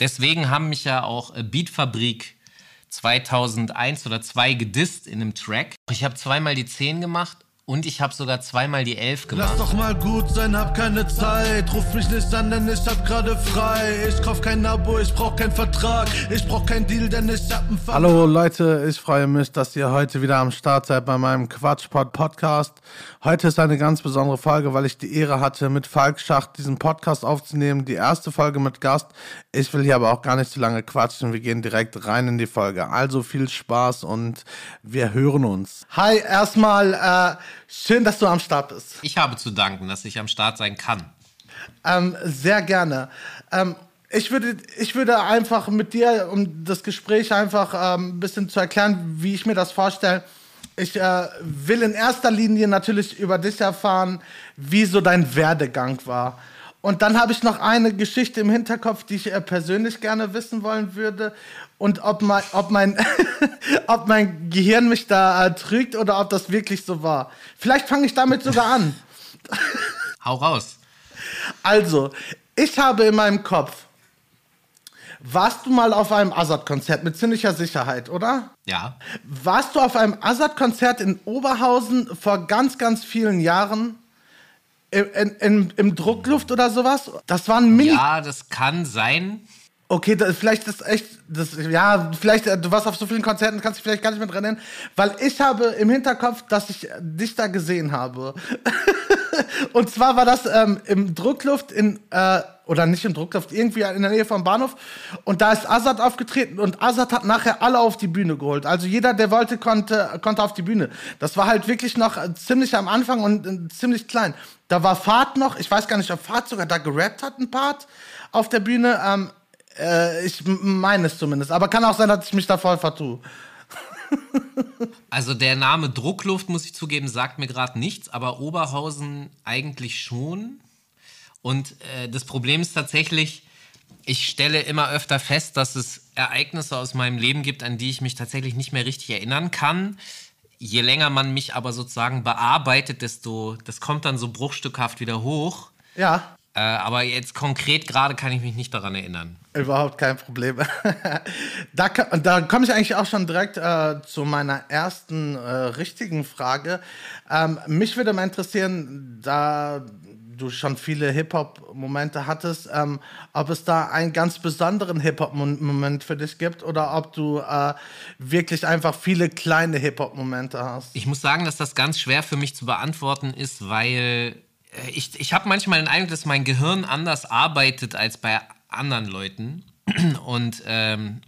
Deswegen haben mich ja auch äh, Beatfabrik 2001 oder 2 gedisst in einem Track. Ich habe zweimal die 10 gemacht und ich habe sogar zweimal die 11 gemacht. Lass doch mal gut sein, hab keine Zeit. Ruf mich nicht an, denn ich hab gerade frei. Ich kauf kein Abo, ich brauch keinen Vertrag. Ich brauch kein Deal, denn ich hab einen Vertrag. Hallo Leute, ich freue mich, dass ihr heute wieder am Start seid bei meinem Quatschpod Podcast. Heute ist eine ganz besondere Folge, weil ich die Ehre hatte, mit Falk Schacht diesen Podcast aufzunehmen. Die erste Folge mit Gast. Ich will hier aber auch gar nicht zu lange quatschen. Wir gehen direkt rein in die Folge. Also viel Spaß und wir hören uns. Hi, erstmal äh, schön, dass du am Start bist. Ich habe zu danken, dass ich am Start sein kann. Ähm, sehr gerne. Ähm, ich würde, ich würde einfach mit dir, um das Gespräch einfach ähm, ein bisschen zu erklären, wie ich mir das vorstelle, ich äh, will in erster Linie natürlich über dich erfahren, wie so dein Werdegang war. Und dann habe ich noch eine Geschichte im Hinterkopf, die ich äh, persönlich gerne wissen wollen würde. Und ob mein, ob mein, ob mein Gehirn mich da äh, trügt oder ob das wirklich so war. Vielleicht fange ich damit sogar an. Hau raus. Also, ich habe in meinem Kopf, warst du mal auf einem Azad-Konzert mit ziemlicher Sicherheit, oder? Ja. Warst du auf einem Azad-Konzert in Oberhausen vor ganz, ganz vielen Jahren? In, in, Im Druckluft oder sowas? Das war ein Mini. Ja, das kann sein. Okay, das, vielleicht ist echt, das, ja, vielleicht, äh, du warst auf so vielen Konzerten, kannst dich vielleicht gar nicht mehr dran erinnern, weil ich habe im Hinterkopf, dass ich dich da gesehen habe. Und zwar war das ähm, im Druckluft in, äh, oder nicht im Druckluft, irgendwie in der Nähe vom Bahnhof. Und da ist Azad aufgetreten und Azad hat nachher alle auf die Bühne geholt. Also jeder, der wollte, konnte, konnte auf die Bühne. Das war halt wirklich noch ziemlich am Anfang und äh, ziemlich klein. Da war Fahrt noch, ich weiß gar nicht, ob Fahrt sogar da gerappt hat, ein Part auf der Bühne. Ähm, äh, ich meine es zumindest. Aber kann auch sein, dass ich mich da voll vertue. Also der Name Druckluft, muss ich zugeben, sagt mir gerade nichts, aber Oberhausen eigentlich schon. Und äh, das Problem ist tatsächlich, ich stelle immer öfter fest, dass es Ereignisse aus meinem Leben gibt, an die ich mich tatsächlich nicht mehr richtig erinnern kann. Je länger man mich aber sozusagen bearbeitet, desto, das kommt dann so bruchstückhaft wieder hoch. Ja. Äh, aber jetzt konkret gerade kann ich mich nicht daran erinnern. Überhaupt kein Problem. da, da komme ich eigentlich auch schon direkt äh, zu meiner ersten äh, richtigen Frage. Ähm, mich würde mal interessieren, da du schon viele Hip-Hop-Momente hattest, ähm, ob es da einen ganz besonderen Hip-Hop-Moment für dich gibt oder ob du äh, wirklich einfach viele kleine Hip-Hop-Momente hast. Ich muss sagen, dass das ganz schwer für mich zu beantworten ist, weil ich, ich habe manchmal den Eindruck, dass mein Gehirn anders arbeitet als bei anderen Leuten. Und ähm,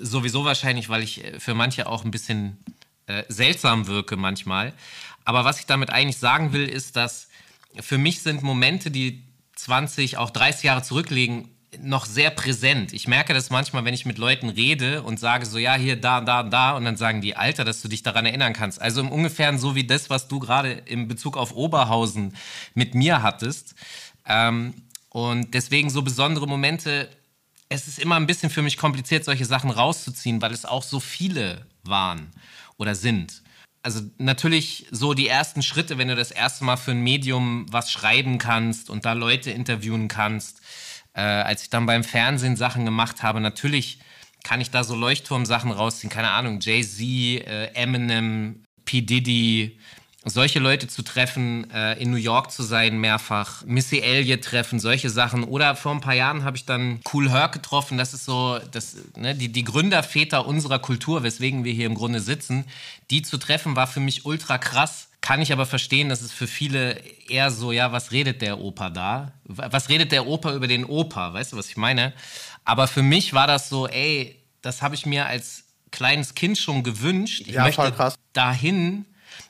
sowieso wahrscheinlich, weil ich äh, für manche auch ein bisschen äh, seltsam wirke manchmal. Aber was ich damit eigentlich sagen will, ist, dass für mich sind Momente, die 20, auch 30 Jahre zurückliegen, noch sehr präsent. Ich merke das manchmal, wenn ich mit Leuten rede und sage so, ja, hier, da, da, da, und dann sagen die, Alter, dass du dich daran erinnern kannst. Also im Ungefähren so wie das, was du gerade in Bezug auf Oberhausen mit mir hattest. Ähm, und deswegen so besondere Momente, es ist immer ein bisschen für mich kompliziert, solche Sachen rauszuziehen, weil es auch so viele waren oder sind. Also natürlich so die ersten Schritte, wenn du das erste Mal für ein Medium was schreiben kannst und da Leute interviewen kannst äh, als ich dann beim Fernsehen Sachen gemacht habe, natürlich kann ich da so Leuchtturmsachen rausziehen, keine Ahnung, Jay-Z, äh, Eminem, P. Diddy, solche Leute zu treffen, äh, in New York zu sein mehrfach, Missy Elliott treffen, solche Sachen. Oder vor ein paar Jahren habe ich dann Cool Herc getroffen. Das ist so, das, ne, die, die Gründerväter unserer Kultur, weswegen wir hier im Grunde sitzen. Die zu treffen war für mich ultra krass kann ich aber verstehen, dass es für viele eher so, ja, was redet der Opa da? Was redet der Opa über den Opa? Weißt du, was ich meine? Aber für mich war das so, ey, das habe ich mir als kleines Kind schon gewünscht. Ich ja, möchte krass. dahin,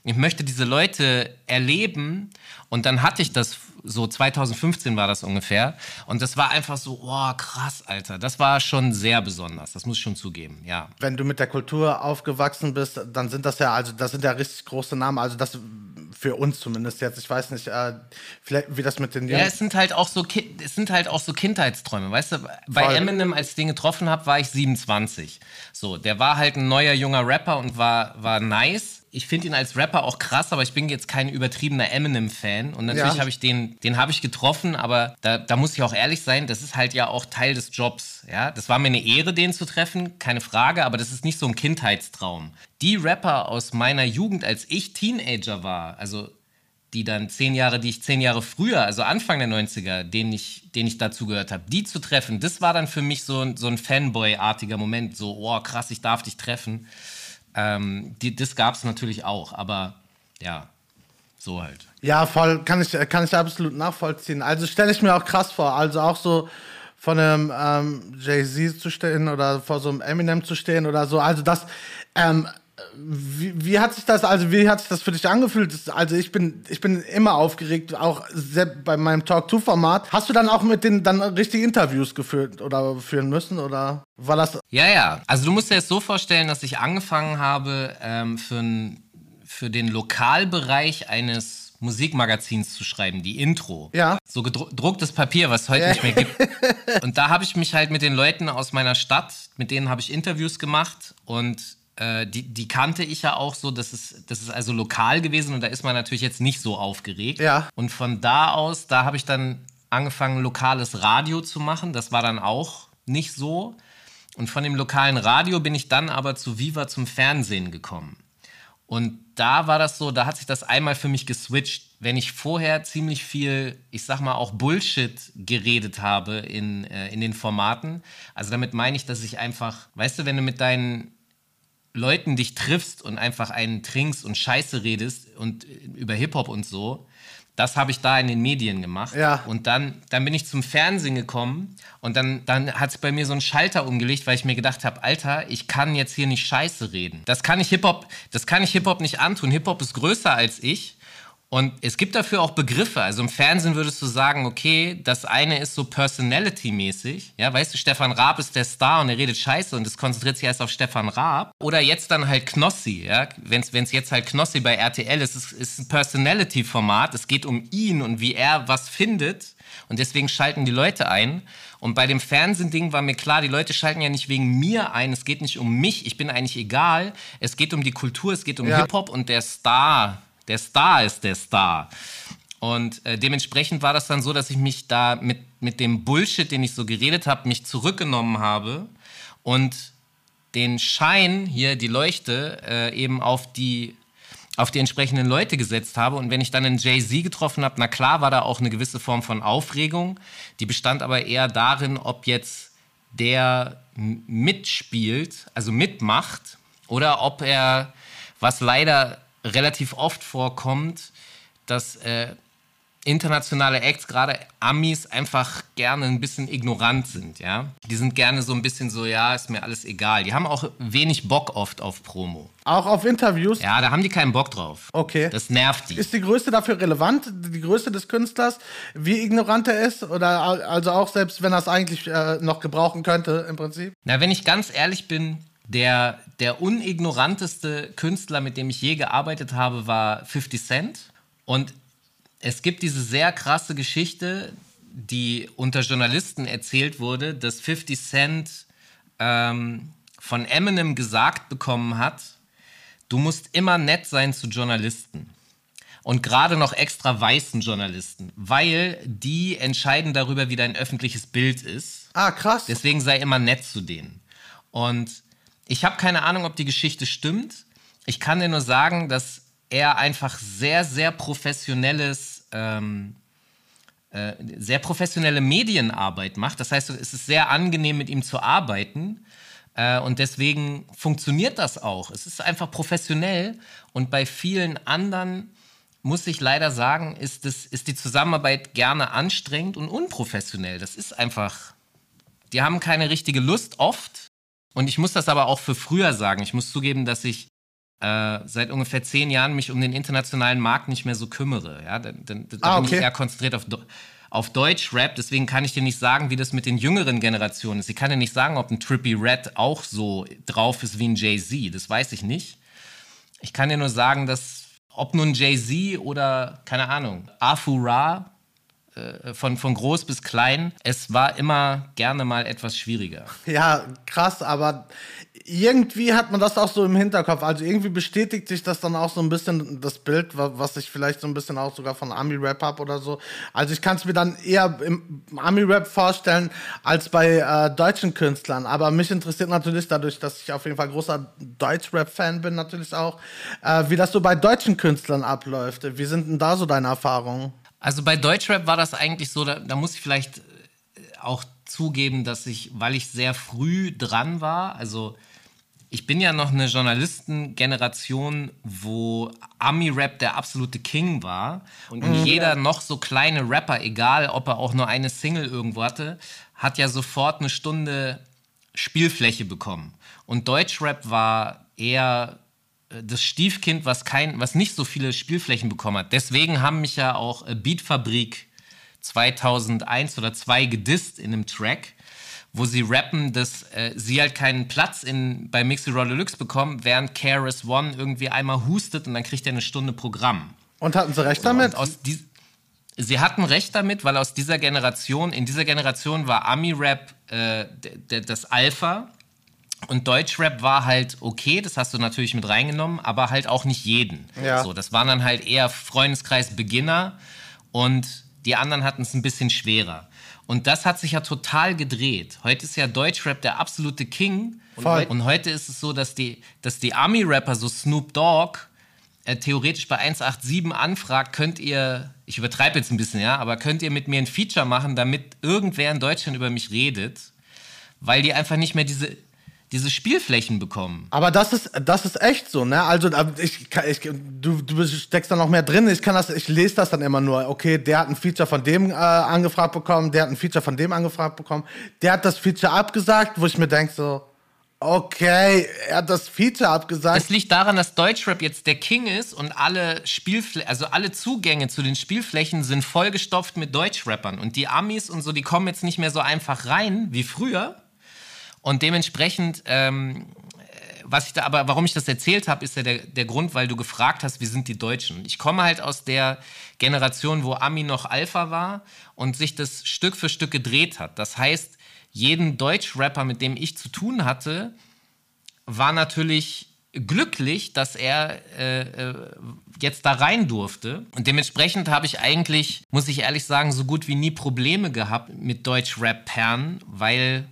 ich möchte diese Leute erleben. Und dann hatte ich das so 2015 war das ungefähr. Und das war einfach so, oh, krass, Alter. Das war schon sehr besonders. Das muss ich schon zugeben, ja. Wenn du mit der Kultur aufgewachsen bist, dann sind das ja, also das sind ja richtig große Namen. Also das für uns zumindest jetzt. Ich weiß nicht, äh, vielleicht wie das mit den Jungs. Ja, es sind halt auch so, es sind halt auch so Kindheitsträume. Weißt du, bei Voll. Eminem, als ich den getroffen habe, war ich 27. So, der war halt ein neuer junger Rapper und war, war nice ich finde ihn als Rapper auch krass, aber ich bin jetzt kein übertriebener Eminem-Fan. Und natürlich Ja. habe ich den, den habe ich getroffen, aber da, da muss ich auch ehrlich sein, das ist halt ja auch Teil des Jobs. Ja, das war mir eine Ehre, den zu treffen, keine Frage, aber das ist nicht so ein Kindheitstraum. Die Rapper aus meiner Jugend, als ich Teenager war, also die dann zehn Jahre, die ich zehn Jahre früher, also Anfang der 90er, denen ich, denen ich dazugehört habe, die zu treffen, das war dann für mich so ein, so ein Fanboy-artiger Moment. So, oh krass, ich darf dich treffen. Ähm, die, das gab es natürlich auch, aber ja, so halt. Ja, voll, kann ich, kann ich absolut nachvollziehen. Also stelle ich mir auch krass vor. Also auch so von einem ähm, Jay-Z zu stehen oder vor so einem Eminem zu stehen oder so. Also das, ähm, wie, wie hat sich das, also wie hat sich das für dich angefühlt? Also ich bin, ich bin immer aufgeregt, auch bei meinem Talk-To-Format. Hast du dann auch mit denen dann richtig Interviews geführt oder führen müssen oder war das? Ja, ja. Also du musst dir jetzt so vorstellen, dass ich angefangen habe, ähm, für, für den Lokalbereich eines Musikmagazins zu schreiben, die Intro. Ja. So gedrucktes Papier, was es heute nicht mehr gibt. Und da habe ich mich halt mit den Leuten aus meiner Stadt, mit denen habe ich Interviews gemacht und äh, die, die kannte ich ja auch so, das ist, das ist also lokal gewesen und da ist man natürlich jetzt nicht so aufgeregt. Ja. Und von da aus, da habe ich dann angefangen, lokales Radio zu machen. Das war dann auch nicht so. Und von dem lokalen Radio bin ich dann aber zu Viva zum Fernsehen gekommen. Und da war das so, da hat sich das einmal für mich geswitcht. Wenn ich vorher ziemlich viel, ich sag mal auch Bullshit geredet habe in, äh, in den Formaten. Also damit meine ich, dass ich einfach, weißt du, wenn du mit deinen Leuten dich triffst und einfach einen trinkst und Scheiße redest und äh, über Hip-Hop und so, das habe ich da in den Medien gemacht. Ja. Und dann, dann bin ich zum Fernsehen gekommen und dann, dann hat es bei mir so einen Schalter umgelegt, weil ich mir gedacht habe, Alter, ich kann jetzt hier nicht Scheiße reden. Das kann ich Hip-Hop, das kann ich Hip-Hop nicht antun. Hip-Hop ist größer als ich. Und es gibt dafür auch Begriffe. Also im Fernsehen würdest du sagen, okay, das eine ist so personality-mäßig. Ja, weißt du, Stefan Raab ist der Star und er redet Scheiße und es konzentriert sich erst auf Stefan Raab. Oder jetzt dann halt Knossi, ja. Wenn es jetzt halt Knossi bei RTL ist, ist, ist ein Personality-Format. Es geht um ihn und wie er was findet. Und deswegen schalten die Leute ein. Und bei dem Fernsehding war mir klar, die Leute schalten ja nicht wegen mir ein. Es geht nicht um mich. Ich bin eigentlich egal. Es geht um die Kultur, es geht um Ja. Hip-Hop und der Star. Der Star ist der Star. Und äh, dementsprechend war das dann so, dass ich mich da mit, mit dem Bullshit, den ich so geredet habe, mich zurückgenommen habe und den Schein hier, die Leuchte, äh, eben auf die, auf die entsprechenden Leute gesetzt habe. Und wenn ich dann einen Jay-Z getroffen habe, na klar war da auch eine gewisse Form von Aufregung. Die bestand aber eher darin, ob jetzt der mitspielt, also mitmacht, oder ob er, was leider relativ oft vorkommt, dass äh, internationale Acts, gerade Amis, einfach gerne ein bisschen ignorant sind, ja. Die sind gerne so ein bisschen so, ja, ist mir alles egal. Die haben auch wenig Bock oft auf Promo. Auch auf Interviews? Ja, da haben die keinen Bock drauf. Okay. Das nervt die. Ist die Größe dafür relevant, die Größe des Künstlers, wie ignorant er ist? Oder al- also auch selbst, wenn er es eigentlich äh, noch gebrauchen könnte, im Prinzip? Na, wenn ich ganz ehrlich bin, der, der unignoranteste Künstler, mit dem ich je gearbeitet habe, war 50 Cent. Und es gibt diese sehr krasse Geschichte, die unter Journalisten erzählt wurde, dass 50 Cent ähm, von Eminem gesagt bekommen hat, du musst immer nett sein zu Journalisten. Und gerade noch extra weißen Journalisten, weil die entscheiden darüber, wie dein öffentliches Bild ist. Ah, krass. Deswegen sei immer nett zu denen. Und ich habe keine Ahnung, ob die Geschichte stimmt. Ich kann dir nur sagen, dass er einfach sehr, sehr professionelles, ähm, äh, sehr professionelle Medienarbeit macht. Das heißt, es ist sehr angenehm, mit ihm zu arbeiten. Äh, und deswegen funktioniert das auch. Es ist einfach professionell. Und bei vielen anderen muss ich leider sagen, ist, das, ist die Zusammenarbeit gerne anstrengend und unprofessionell. Das ist einfach die haben keine richtige Lust oft. Und ich muss das aber auch für früher sagen. Ich muss zugeben, dass ich äh, seit ungefähr zehn Jahren mich um den internationalen Markt nicht mehr so kümmere. Ja, da da, da Ah, bin okay. ich eher konzentriert auf, auf Deutsch-Rap. Deswegen kann ich dir nicht sagen, wie das mit den jüngeren Generationen ist. Ich kann dir nicht sagen, ob ein Trippy Red auch so drauf ist wie ein Jay-Z. Das weiß ich nicht. Ich kann dir nur sagen, dass ob nun Jay-Z oder, keine Ahnung, Afu Ra, von, von groß bis klein. Es war immer gerne mal etwas schwieriger. Ja, krass, aber irgendwie hat man das auch so im Hinterkopf. Also irgendwie bestätigt sich das dann auch so ein bisschen das Bild, was ich vielleicht so ein bisschen auch sogar von Ami-Rap habe oder so. Also ich kann es mir dann eher im Ami-Rap vorstellen als bei äh, deutschen Künstlern. Aber mich interessiert natürlich dadurch, dass ich auf jeden Fall großer Deutsch-Rap-Fan bin, natürlich auch, äh, wie das so bei deutschen Künstlern abläuft. Wie sind denn da so deine Erfahrungen? Also bei Deutschrap war das eigentlich so, da, da muss ich vielleicht äh, auch zugeben, dass ich, weil ich sehr früh dran war, also ich bin ja noch eine Journalistengeneration, wo Ami-Rap der absolute King war. Und mhm. jeder noch so kleine Rapper, egal ob er auch nur eine Single irgendwo hatte, hat ja sofort eine Stunde Spielfläche bekommen. Und Deutschrap war eher das Stiefkind, was, kein, was nicht so viele Spielflächen bekommen hat. Deswegen haben mich ja auch äh, Beatfabrik 2001 oder 2 gedisst in einem Track wo sie rappen, dass äh, sie halt keinen Platz in, bei Mixy Raw Deluxe bekommen, während KRS One irgendwie einmal hustet und dann kriegt er eine Stunde Programm. Und hatten sie recht so, damit? sie hatten recht damit, weil aus dieser Generation, in dieser Generation war Ami-Rap äh, das Alpha und Deutschrap war halt okay, das hast du natürlich mit reingenommen, aber halt auch nicht jeden. Ja. So, das waren dann halt eher Freundeskreis Beginner und die anderen hatten es ein bisschen schwerer. Und das hat sich ja total gedreht. Heute ist ja Deutschrap der absolute King. Und, Voll. und heute ist es so, dass die, dass die Army-Rapper, so Snoop Dogg, äh, theoretisch bei 187 anfragt, könnt ihr, ich übertreibe jetzt ein bisschen, ja, aber könnt ihr mit mir ein Feature machen, damit irgendwer in Deutschland über mich redet? Weil die einfach nicht mehr diese diese Spielflächen bekommen. Aber das ist, das ist echt so, ne? Also ich, ich, du, du steckst da noch mehr drin. Ich kann das, ich lese das dann immer nur. Okay, der hat ein Feature von dem äh, angefragt bekommen, der hat ein Feature von dem angefragt bekommen, der hat das Feature abgesagt, wo ich mir denke so, okay, er hat das Feature abgesagt. Es liegt daran, dass Deutschrap jetzt der King ist und alle Spielflächen, also alle Zugänge zu den Spielflächen sind vollgestopft mit Deutschrappern und die Amis und so, die kommen jetzt nicht mehr so einfach rein wie früher und dementsprechend, ähm, was ich da, aber warum ich das erzählt habe, ist ja der, der Grund, weil du gefragt hast, wie sind die Deutschen. Ich komme halt aus der Generation, wo Ami noch Alpha war und sich das Stück für Stück gedreht hat. Das heißt, jeden Deutsch-Rapper, mit dem ich zu tun hatte, war natürlich glücklich, dass er äh, äh, jetzt da rein durfte. Und dementsprechend habe ich eigentlich, muss ich ehrlich sagen, so gut wie nie Probleme gehabt mit Deutsch-Rap-Perlen, weil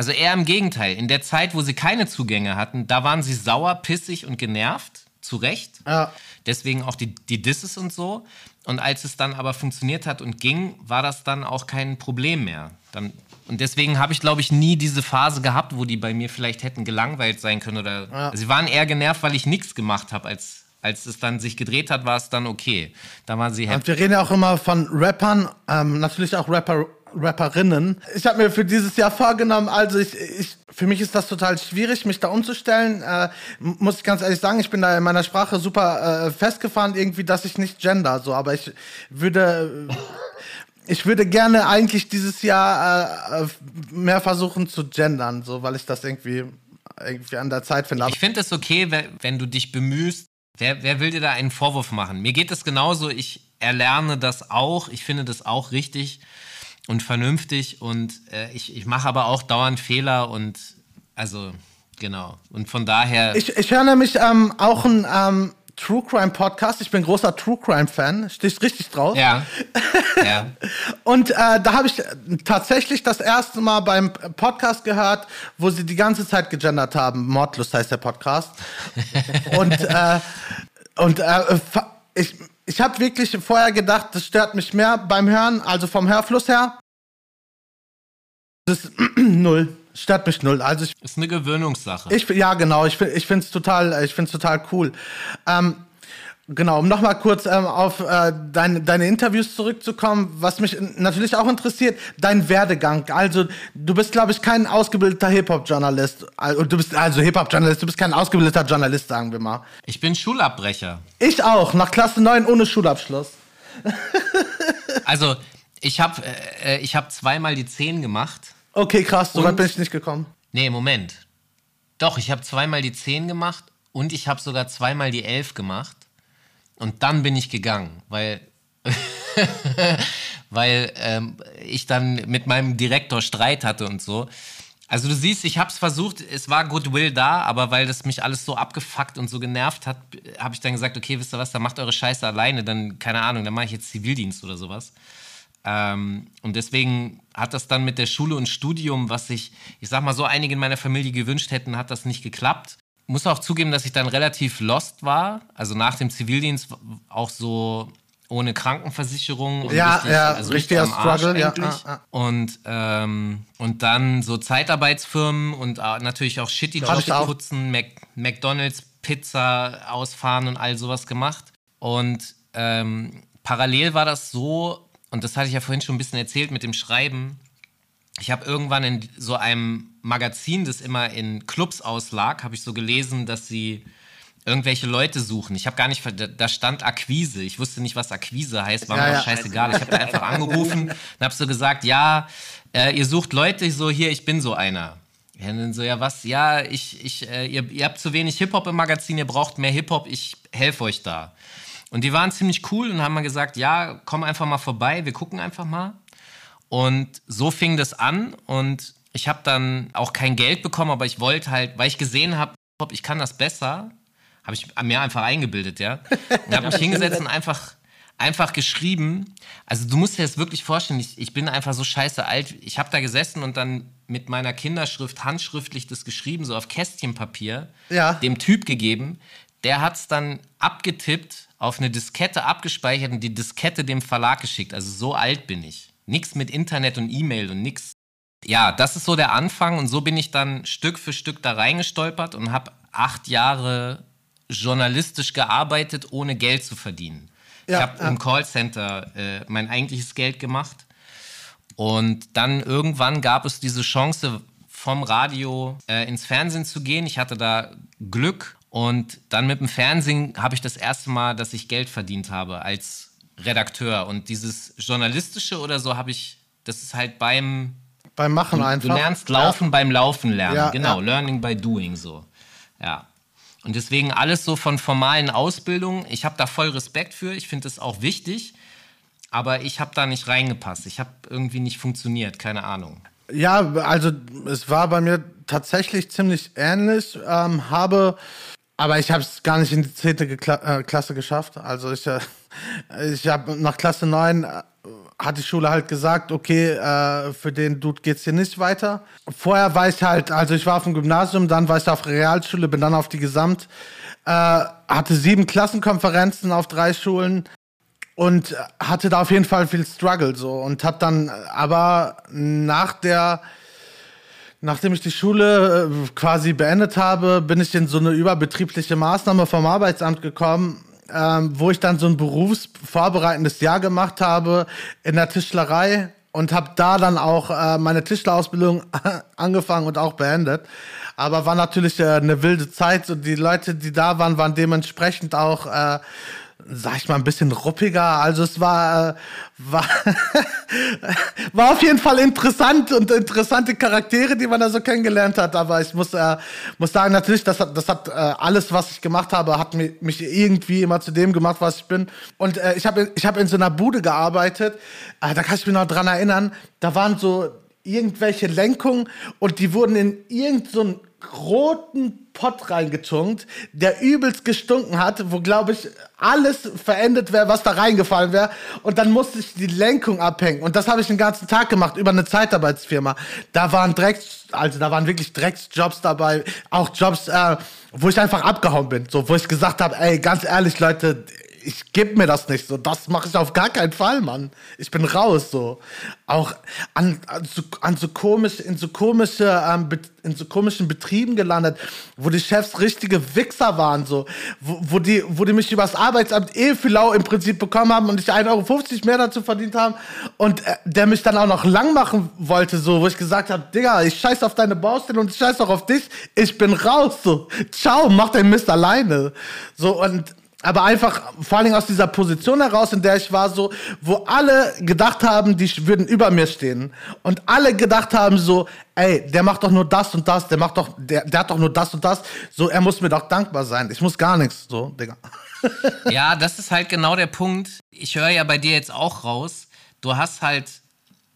also eher im Gegenteil. In der Zeit, wo sie keine Zugänge hatten, da waren sie sauer, pissig und genervt. Zu Recht. Ja. Deswegen auch die, die Disses und so. Und als es dann aber funktioniert hat und ging, war das dann auch kein Problem mehr. Dann, und deswegen habe ich, glaube ich, nie diese Phase gehabt, wo die bei mir vielleicht hätten gelangweilt sein können. Oder ja. sie waren eher genervt, weil ich nichts gemacht habe als als es dann sich gedreht hat, war es dann okay. Da waren sie happy. Und wir reden ja auch immer von Rappern, ähm, natürlich auch Rapper Rapperinnen. Ich habe mir für dieses Jahr vorgenommen, also ich, ich, für mich ist das total schwierig, mich da umzustellen. Äh, muss ich ganz ehrlich sagen, ich bin da in meiner Sprache super äh, festgefahren, irgendwie, dass ich nicht gender, so, aber ich würde, ich würde gerne eigentlich dieses Jahr äh, mehr versuchen zu gendern, so, weil ich das irgendwie, irgendwie an der Zeit finde. Ich finde es okay, wenn du dich bemühst. Wer, wer will dir da einen Vorwurf machen? Mir geht es genauso, ich erlerne das auch, ich finde das auch richtig und vernünftig und äh, ich, ich mache aber auch dauernd Fehler und also genau. Und von daher. Ich, ich höre nämlich ähm, auch ein ähm, True Crime Podcast. Ich bin großer True Crime Fan. Stehst richtig drauf. Ja. ja. und äh, da habe ich tatsächlich das erste Mal beim Podcast gehört, wo sie die ganze Zeit gegendert haben. Mordlust heißt der Podcast. und äh, und äh, ich ich habe wirklich vorher gedacht, das stört mich mehr beim Hören, also vom Hörfluss her. Das ist null. Stört mich null. Also ich, ist eine Gewöhnungssache. Ich, ja, genau. Ich, ich finde es total, total cool. Ähm, Genau, um nochmal kurz ähm, auf äh, dein, deine Interviews zurückzukommen, was mich natürlich auch interessiert, dein Werdegang. Also du bist, glaube ich, kein ausgebildeter Hip-Hop-Journalist. Also, du bist also Hip-Hop-Journalist, du bist kein ausgebildeter Journalist, sagen wir mal. Ich bin Schulabbrecher. Ich auch, nach Klasse 9 ohne Schulabschluss. also ich habe äh, ich hab zweimal die 10 gemacht. Okay, krass, so weit bin ich nicht gekommen. Nee, Moment. Doch, ich habe zweimal die 10 gemacht und ich habe sogar zweimal die 11 gemacht. Und dann bin ich gegangen, weil, weil ähm, ich dann mit meinem Direktor Streit hatte und so. Also du siehst, ich habe es versucht, es war Goodwill da, aber weil das mich alles so abgefuckt und so genervt hat, habe ich dann gesagt, okay, wisst ihr was, dann macht eure Scheiße alleine, dann, keine Ahnung, dann mache ich jetzt Zivildienst oder sowas. Ähm, und deswegen hat das dann mit der Schule und Studium, was sich, ich sag mal so, einige in meiner Familie gewünscht hätten, hat das nicht geklappt. Muss auch zugeben, dass ich dann relativ lost war. Also nach dem Zivildienst auch so ohne Krankenversicherung. Und ja, richtig, ja, also richtiger richtig Struggle, ja, ja. Und, ähm, und dann so Zeitarbeitsfirmen und äh, natürlich auch shitty Jobs putzen, Mac McDonalds, Pizza ausfahren und all sowas gemacht. Und ähm, parallel war das so, und das hatte ich ja vorhin schon ein bisschen erzählt mit dem Schreiben. Ich habe irgendwann in so einem Magazin, das immer in Clubs auslag, habe ich so gelesen, dass sie irgendwelche Leute suchen. Ich habe gar nicht, da- stand Akquise. Ich wusste nicht, was Akquise heißt, war Ja, mir ja. auch scheißegal. Ich habe da einfach angerufen und habe so gesagt, ja, äh, ihr sucht Leute, ich so, hier, ich bin so einer. Ja, und dann so, ja, was? Ja, ich, ich, äh, ihr, ihr habt zu wenig Hip-Hop im Magazin, ihr braucht mehr Hip-Hop, ich helfe euch da. Und die waren ziemlich cool und haben mal gesagt, ja, komm einfach mal vorbei, wir gucken einfach mal. Und so fing das an und ich habe dann auch kein Geld bekommen, aber ich wollte halt, weil ich gesehen habe, ich kann das besser, habe ich mir einfach eingebildet, ja. Und habe mich hingesetzt und einfach, einfach geschrieben. Also du musst dir das wirklich vorstellen, ich, ich bin einfach so scheiße alt. Ich habe da gesessen und dann mit meiner Kinderschrift handschriftlich das geschrieben, so auf Kästchenpapier, Ja. dem Typ gegeben. Der hat es dann abgetippt, auf eine Diskette abgespeichert und die Diskette dem Verlag geschickt. Also so alt bin ich. Nix mit Internet und E-Mail und nix. Ja, das ist so der Anfang und so bin ich dann Stück für Stück da reingestolpert und habe acht Jahre journalistisch gearbeitet, ohne Geld zu verdienen. Ja, ich habe ja. im Callcenter äh, mein eigentliches Geld gemacht und dann irgendwann gab es diese Chance, vom Radio äh, ins Fernsehen zu gehen. Ich hatte da Glück und dann mit dem Fernsehen habe ich das erste Mal, dass ich Geld verdient habe als Redakteur. Und dieses Journalistische oder so habe ich, das ist halt beim, Beim Machen du einfach. lernst Laufen beim Laufen lernen. Ja, genau, ja. Learning by Doing so. Ja. Und deswegen alles so von formalen Ausbildungen. Ich habe da voll Respekt für. Ich finde es auch wichtig. Aber ich habe da nicht reingepasst. Ich habe irgendwie nicht funktioniert. Keine Ahnung. Ja, also es war bei mir tatsächlich ziemlich ähnlich. Ähm, habe, aber ich habe es gar nicht in die 10. Gekla äh, Klasse geschafft. Also ich, äh, ich habe nach Klasse 9 äh, hat die Schule halt gesagt, okay, äh, für den Dude geht's hier nicht weiter. Vorher war ich halt, also ich war auf dem Gymnasium, dann war ich auf Realschule, bin dann auf die Gesamt, äh, hatte sieben Klassenkonferenzen auf drei Schulen und hatte da auf jeden Fall viel Struggle so und hab dann aber nach der nachdem ich die Schule quasi beendet habe, bin ich in so eine überbetriebliche Maßnahme vom Arbeitsamt gekommen, ähm, wo ich dann so ein berufsvorbereitendes Jahr gemacht habe in der Tischlerei und habe da dann auch äh, meine Tischlerausbildung angefangen und auch beendet. Aber war natürlich äh, eine wilde Zeit und die Leute, die da waren, waren dementsprechend auch äh, sag ich mal, ein bisschen ruppiger. Also es war, äh, war, war auf jeden Fall interessant und interessante Charaktere, die man da so kennengelernt hat. Aber ich muss, äh, muss sagen, natürlich, das hat, das hat äh, alles, was ich gemacht habe, hat mich, mich irgendwie immer zu dem gemacht, was ich bin. Und äh, ich habe ich hab in so einer Bude gearbeitet. Äh, da kann ich mich noch dran erinnern. Da waren so irgendwelche Lenkungen und die wurden in irgendeinen so roten Pott reingetunkt, der übelst gestunken hat, wo, glaube ich, alles verendet wäre, was da reingefallen wäre. Und dann musste ich die Lenkung abhängen. Und das habe ich den ganzen Tag gemacht über eine Zeitarbeitsfirma. Da waren Drecks, also da waren wirklich Drecksjobs dabei, auch Jobs, äh, wo ich einfach abgehauen bin. So, wo ich gesagt habe, ey, ganz ehrlich, Leute, ich geb mir das nicht so. Das mache ich auf gar keinen Fall, Mann. Ich bin raus so. Auch an, an, so, an so komisch, in so komische, ähm, in so komischen Betrieben gelandet, wo die Chefs richtige Wichser waren, so, wo, wo die, wo die mich übers Arbeitsamt eh für lau im Prinzip bekommen haben und ich 1,50 Euro mehr dazu verdient haben und äh, der mich dann auch noch lang machen wollte, so, wo ich gesagt habe, Digga, ich scheiß auf deine Baustelle und ich scheiß auch auf dich, ich bin raus, so, ciao, mach dein Mist alleine, so und aber einfach vor Dingen aus dieser Position heraus, in der ich war, so, wo alle gedacht haben, die würden über mir stehen. Und alle gedacht haben so, ey, der macht doch nur das und das, der macht doch, der, der hat doch nur das und das. So, er muss mir doch dankbar sein. Ich muss gar nichts, so, Digga. Ja, das ist halt genau der Punkt. Ich höre ja bei dir jetzt auch raus, du hast halt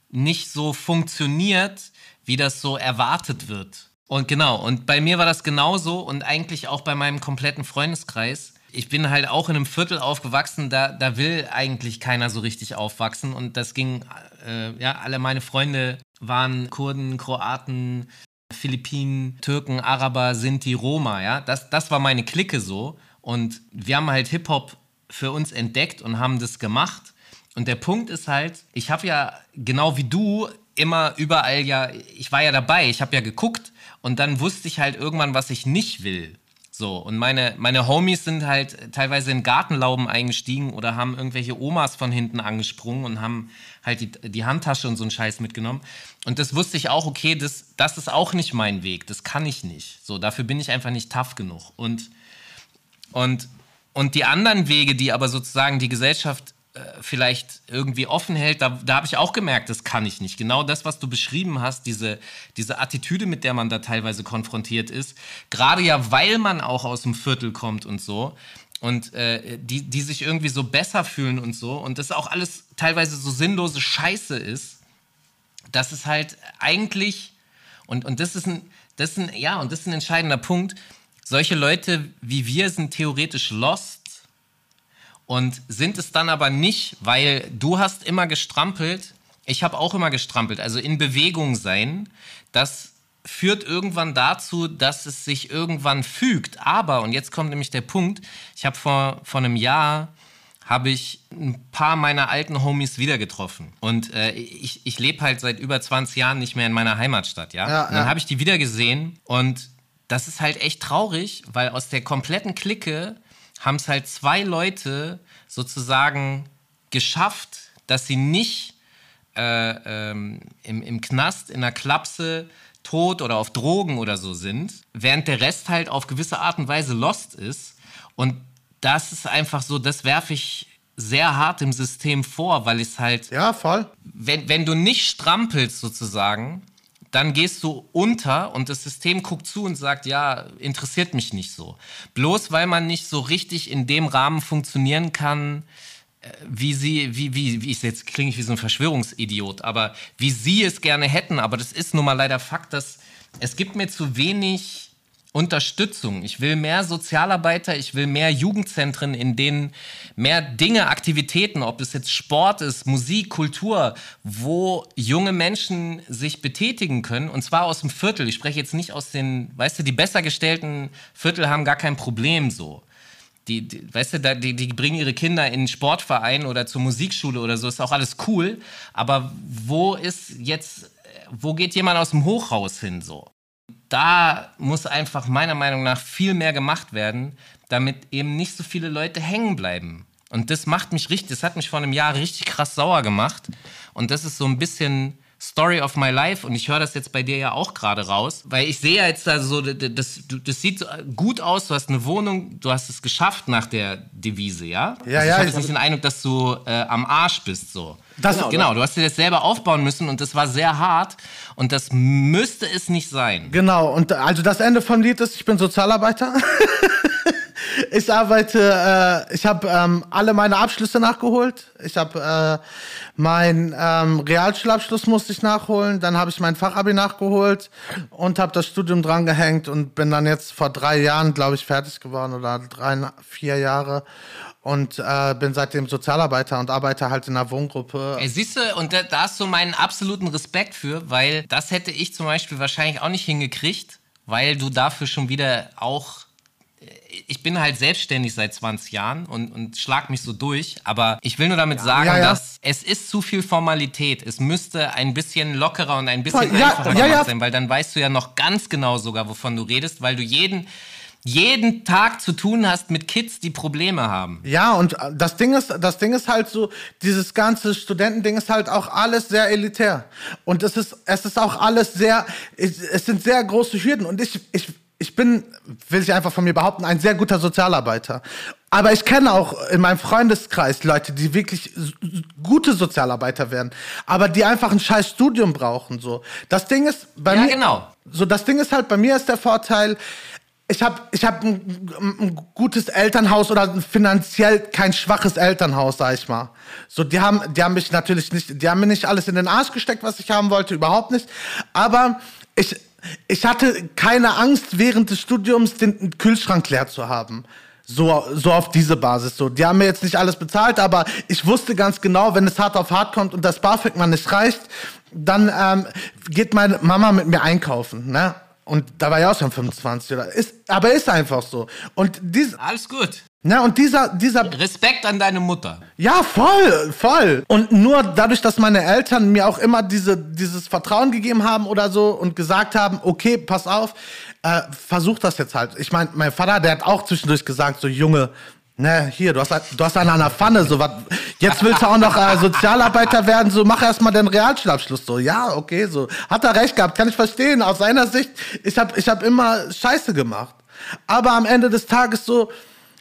nicht so funktioniert, wie das so erwartet wird. Und genau, und bei mir war das genauso und eigentlich auch bei meinem kompletten Freundeskreis. Ich bin halt auch in einem Viertel aufgewachsen, da, da will eigentlich keiner so richtig aufwachsen. Und das ging, äh, ja, alle meine Freunde waren Kurden, Kroaten, Philippinen, Türken, Araber, Sinti, Roma, ja. Das, das war meine Clique so. Und wir haben halt Hip-Hop für uns entdeckt und haben das gemacht. Und der Punkt ist halt, ich habe ja genau wie du immer überall ja, ich war ja dabei, ich habe ja geguckt und dann wusste ich halt irgendwann, was ich nicht will. So, und meine, meine Homies sind halt teilweise in Gartenlauben eingestiegen oder haben irgendwelche Omas von hinten angesprungen und haben halt die, die Handtasche und so einen Scheiß mitgenommen. Und das wusste ich auch, okay, das, das ist auch nicht mein Weg, das kann ich nicht. So, dafür bin ich einfach nicht tough genug. Und, und, und die anderen Wege, die aber sozusagen die Gesellschaft vielleicht irgendwie offen hält, da, da habe ich auch gemerkt, das kann ich nicht. Genau das, was du beschrieben hast, diese, diese Attitüde, mit der man da teilweise konfrontiert ist, gerade ja, weil man auch aus dem Viertel kommt und so, und äh, die, die sich irgendwie so besser fühlen und so, und das auch alles teilweise so sinnlose Scheiße ist, dass es halt eigentlich, und, und das ist ein, das ist ein, ja, und das ist ein entscheidender Punkt, solche Leute wie wir sind theoretisch lost, und sind es dann aber nicht, weil du hast immer gestrampelt, ich habe auch immer gestrampelt, also in Bewegung sein, das führt irgendwann dazu, dass es sich irgendwann fügt. Aber, und jetzt kommt nämlich der Punkt, ich habe vor, vor einem Jahr, habe ich ein paar meiner alten Homies wieder getroffen. Und äh, ich, ich lebe halt seit über 20 Jahren nicht mehr in meiner Heimatstadt, ja. ja und dann ja. habe ich die wieder gesehen und das ist halt echt traurig, weil aus der kompletten Clique haben es halt zwei Leute sozusagen geschafft, dass sie nicht äh, ähm, im, im Knast in der Klapse tot oder auf Drogen oder so sind, während der Rest halt auf gewisse Art und Weise lost ist. Und das ist einfach so, das werfe ich sehr hart im System vor, weil es halt. Ja, voll. Wenn, wenn du nicht strampelst sozusagen, dann gehst du unter und das System guckt zu und sagt, ja, interessiert mich nicht so. Bloß weil man nicht so richtig in dem Rahmen funktionieren kann, äh, wie sie, wie, wie, wie ich jetzt klinge ich wie so ein Verschwörungsidiot, aber wie sie es gerne hätten. Aber das ist nun mal leider Fakt, dass es gibt mir zu wenig Unterstützung. Ich will mehr Sozialarbeiter, ich will mehr Jugendzentren, in denen mehr Dinge, Aktivitäten, ob es jetzt Sport ist, Musik, Kultur, wo junge Menschen sich betätigen können und zwar aus dem Viertel. Ich spreche jetzt nicht aus den, weißt du, die besser gestellten Viertel haben gar kein Problem so. Die, die, weißt du, die, die bringen ihre Kinder in einen Sportverein oder zur Musikschule oder so, ist auch alles cool. Aber wo ist jetzt, wo geht jemand aus dem Hochhaus hin so? Da muss einfach meiner Meinung nach viel mehr gemacht werden, damit eben nicht so viele Leute hängen bleiben. Und das macht mich richtig, das hat mich vor einem Jahr richtig krass sauer gemacht. Und das ist so ein bisschen Story of my life und ich höre das jetzt bei dir ja auch gerade raus, weil ich sehe jetzt also so, das, das sieht gut aus, du hast eine Wohnung, du hast es geschafft nach der Devise, ja? Ja, also ja. Ich habe jetzt nicht den Eindruck, dass du äh, am Arsch bist, so. Das, genau, genau, du hast dir das selber aufbauen müssen und das war sehr hart und das müsste es nicht sein. Genau, und also das Ende vom Lied ist, ich bin Sozialarbeiter. ich arbeite, äh, ich habe ähm, alle meine Abschlüsse nachgeholt. Ich habe äh, mein ähm, Realschulabschluss musste ich nachholen, dann habe ich mein Fachabi nachgeholt und habe das Studium drangehängt und bin dann jetzt vor drei Jahren, glaube ich, fertig geworden oder drei, vier Jahre und äh, bin seitdem Sozialarbeiter und arbeite halt in einer Wohngruppe. Ey, siehst du, und da, da hast du meinen absoluten Respekt für, weil das hätte ich zum Beispiel wahrscheinlich auch nicht hingekriegt, weil du dafür schon wieder auch ich bin halt selbstständig seit 20 Jahren und, und schlag mich so durch. Aber ich will nur damit ja, sagen, ja, ja. dass es ist zu viel Formalität. Es müsste ein bisschen lockerer und ein bisschen einfacher sein, weil dann weißt du ja noch ganz genau sogar, wovon du redest, weil du jeden jeden Tag zu tun hast mit Kids, die Probleme haben. Ja, und das Ding ist, das Ding ist halt so, dieses ganze Studentending ist halt auch alles sehr elitär. Und es ist, es ist auch alles sehr, es, es sind sehr große Hürden. Und ich, ich, ich bin, will ich einfach von mir behaupten, ein sehr guter Sozialarbeiter. Aber ich kenne auch in meinem Freundeskreis Leute, die wirklich gute Sozialarbeiter werden, aber die einfach ein scheiß Studium brauchen, so. Das Ding ist bei ja, mir. genau. So, das Ding ist halt, bei mir ist der Vorteil, ich habe ich hab ein, ein, gutes Elternhaus oder finanziell kein schwaches Elternhaus, sag ich mal. So, die haben, die haben mich natürlich nicht, die haben mir nicht alles in den Arsch gesteckt, was ich haben wollte, überhaupt nicht. Aber ich, ich hatte keine Angst, während des Studiums den Kühlschrank leer zu haben. So, so auf diese Basis. So, die haben mir jetzt nicht alles bezahlt, aber ich wusste ganz genau, wenn es hart auf hart kommt und das BAföG mal nicht reicht, dann ähm, geht meine Mama mit mir einkaufen. Ne? Und da war ich auch schon 25 oder ist, aber ist einfach so. Und dies, alles gut. Na, und dieser, dieser. Respekt an deine Mutter. Ja, voll, voll. Und nur dadurch, dass meine Eltern mir auch immer diese, dieses Vertrauen gegeben haben oder so und gesagt haben, okay, pass auf, äh, versuch das jetzt halt. Ich meine, mein Vater, der hat auch zwischendurch gesagt, so Junge, ne, hier, du hast, du hast einen an der Pfanne, so was. Jetzt willst du auch noch äh, Sozialarbeiter werden, so mach erst mal den Realschulabschluss. So, ja, okay, so. Hat er recht gehabt, kann ich verstehen. Aus seiner Sicht, ich habe ich hab immer Scheiße gemacht. Aber am Ende des Tages so,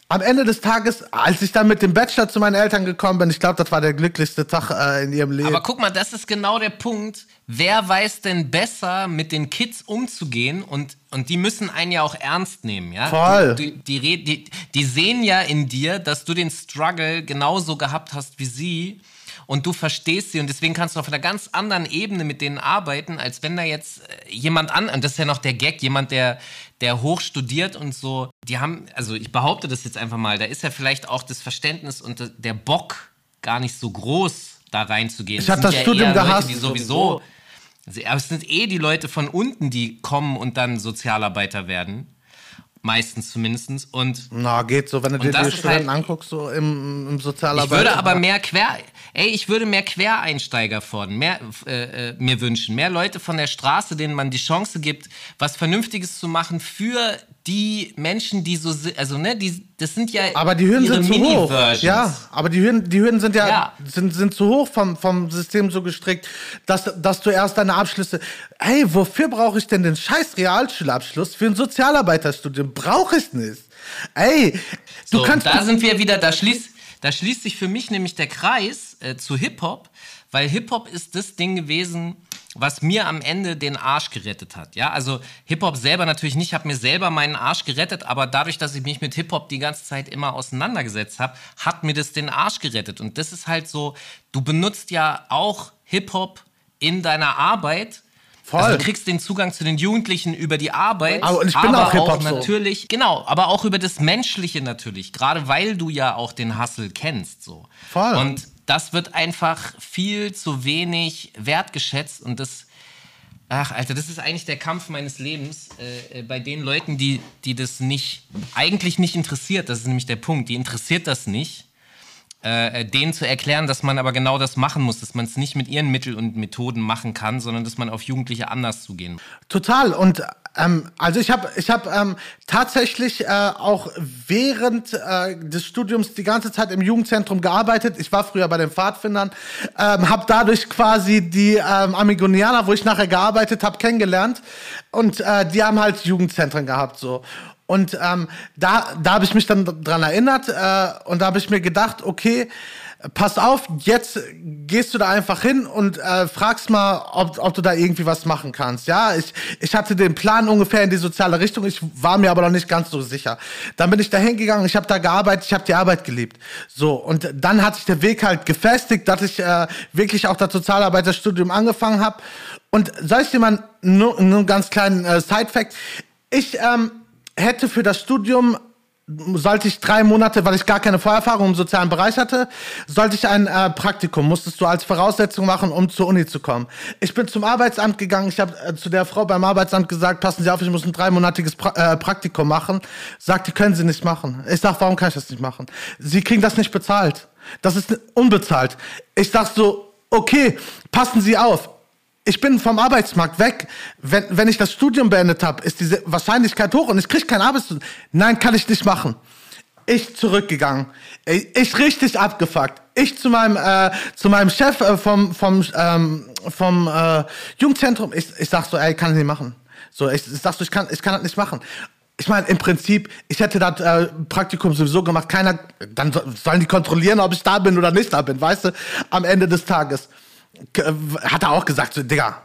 am Ende des Tages, als ich dann mit dem Bachelor zu meinen Eltern gekommen bin, ich glaube, das war der glücklichste Tag äh, in ihrem Leben. Aber guck mal, das ist genau der Punkt. Wer weiß denn besser, mit den Kids umzugehen? Und, und die müssen einen ja auch ernst nehmen, ja? Voll. Die, die, die, die sehen ja in dir, dass du den Struggle genauso gehabt hast wie sie und du verstehst sie und deswegen kannst du auf einer ganz anderen Ebene mit denen arbeiten, als wenn da jetzt äh, jemand an, und das ist ja noch der Gag, jemand, der, der hoch studiert und so, die haben, also ich behaupte das jetzt einfach mal, da ist ja vielleicht auch das Verständnis und der Bock gar nicht so groß, da reinzugehen. Ich habe das, das ja Studium gehasst. Leute, die sowieso, also, aber es sind eh die Leute von unten, die kommen und dann Sozialarbeiter werden meistens zumindest. Und Na, geht so, wenn du dir die Studenten halt, anguckst, so im, im Sozialarbeit. Ich würde aber mehr Quer, ey, ich würde mehr Quereinsteiger fordern, mehr, äh, äh, mir wünschen, mehr Leute von der Straße, denen man die Chance gibt, was Vernünftiges zu machen für die Menschen, die so also ne, die das sind ja aber die Hürden sind zu hoch. Ja, aber die Hürden, die Hürden sind ja, ja, Sind, sind zu hoch vom, vom System so gestrickt, dass, dass du erst deine Abschlüsse. Hey, wofür brauche ich denn den scheiß Realschulabschluss für ein Sozialarbeiterstudium? Brauche ich nicht. Ey, du so, kannst. Da sind wir wieder. Da schließt, da schließt sich für mich nämlich der Kreis äh, zu Hip Hop, weil Hip Hop ist das Ding gewesen was mir am Ende den Arsch gerettet hat. Ja, also Hip-Hop selber natürlich nicht, habe mir selber meinen Arsch gerettet, aber dadurch, dass ich mich mit Hip-Hop die ganze Zeit immer auseinandergesetzt habe, hat mir das den Arsch gerettet. Und das ist halt so, du benutzt ja auch Hip-Hop in deiner Arbeit. Voll. Also du kriegst den Zugang zu den Jugendlichen über die Arbeit, aber, und ich bin aber auch, auch natürlich, so. genau, aber auch über das Menschliche natürlich, gerade weil du ja auch den Hustle kennst, so. Voll. Und das wird einfach viel zu wenig wertgeschätzt und das, ach Alter, das ist eigentlich der Kampf meines Lebens äh, äh, bei den Leuten, die, die das nicht, eigentlich nicht interessiert, das ist nämlich der Punkt, die interessiert das nicht, äh, äh denen zu erklären, dass man aber genau das machen muss, dass man es nicht mit ihren Mitteln und Methoden machen kann, sondern dass man auf Jugendliche anders zugehen muss. Total und ähm, also ich habe ich hab, ähm, tatsächlich äh, auch während äh, des Studiums die ganze Zeit im Jugendzentrum gearbeitet. Ich war früher bei den Pfadfindern, ähm, habe dadurch quasi die ähm, Amigonianer, wo ich nachher gearbeitet habe, kennengelernt. Und äh, die haben halt Jugendzentren gehabt so. Und ähm, da, da habe ich mich dann dran erinnert äh, und da habe ich mir gedacht, okay, pass auf, jetzt gehst du da einfach hin und äh, fragst mal, ob, ob du da irgendwie was machen kannst. Ja, ich, ich hatte den Plan ungefähr in die soziale Richtung, ich war mir aber noch nicht ganz so sicher. Dann bin ich da hingegangen, ich habe da gearbeitet, ich habe die Arbeit geliebt. So, und dann hat sich der Weg halt gefestigt, dass ich äh, wirklich auch das Sozialarbeiterstudium angefangen habe. Und soll ich dir mal nur, nur einen ganz kleinen äh, Side-Fact? Ich ähm, hätte für das Studium sollte ich drei Monate, weil ich gar keine Vorerfahrung im sozialen Bereich hatte, sollte ich ein äh, Praktikum, musstest du als Voraussetzung machen, um zur Uni zu kommen. Ich bin zum Arbeitsamt gegangen, ich habe äh, zu der Frau beim Arbeitsamt gesagt, passen Sie auf, ich muss ein dreimonatiges pra äh, Praktikum machen. Sagt, die können Sie nicht machen. Ich sag, warum kann ich das nicht machen? Sie kriegen das nicht bezahlt. Das ist unbezahlt. Ich sag so, okay, passen Sie auf ich bin vom Arbeitsmarkt weg. Wenn, wenn ich das Studium beendet habe, ist diese Wahrscheinlichkeit hoch und ich kriege kein Arbeitsstudium. Nein, kann ich nicht machen. Ich zurückgegangen. Ich richtig abgefuckt. Ich zu meinem, äh, zu meinem Chef äh, vom, vom, ähm, vom äh, Jugendzentrum. Ich, ich sag so, ey, kann ich nicht machen. So, ich, ich sag so, ich kann, ich kann das nicht machen. Ich meine, im Prinzip, ich hätte das äh, Praktikum sowieso gemacht. Keiner, dann sollen die kontrollieren, ob ich da bin oder nicht da bin, weißt du, am Ende des Tages hat er auch gesagt, so, Digga,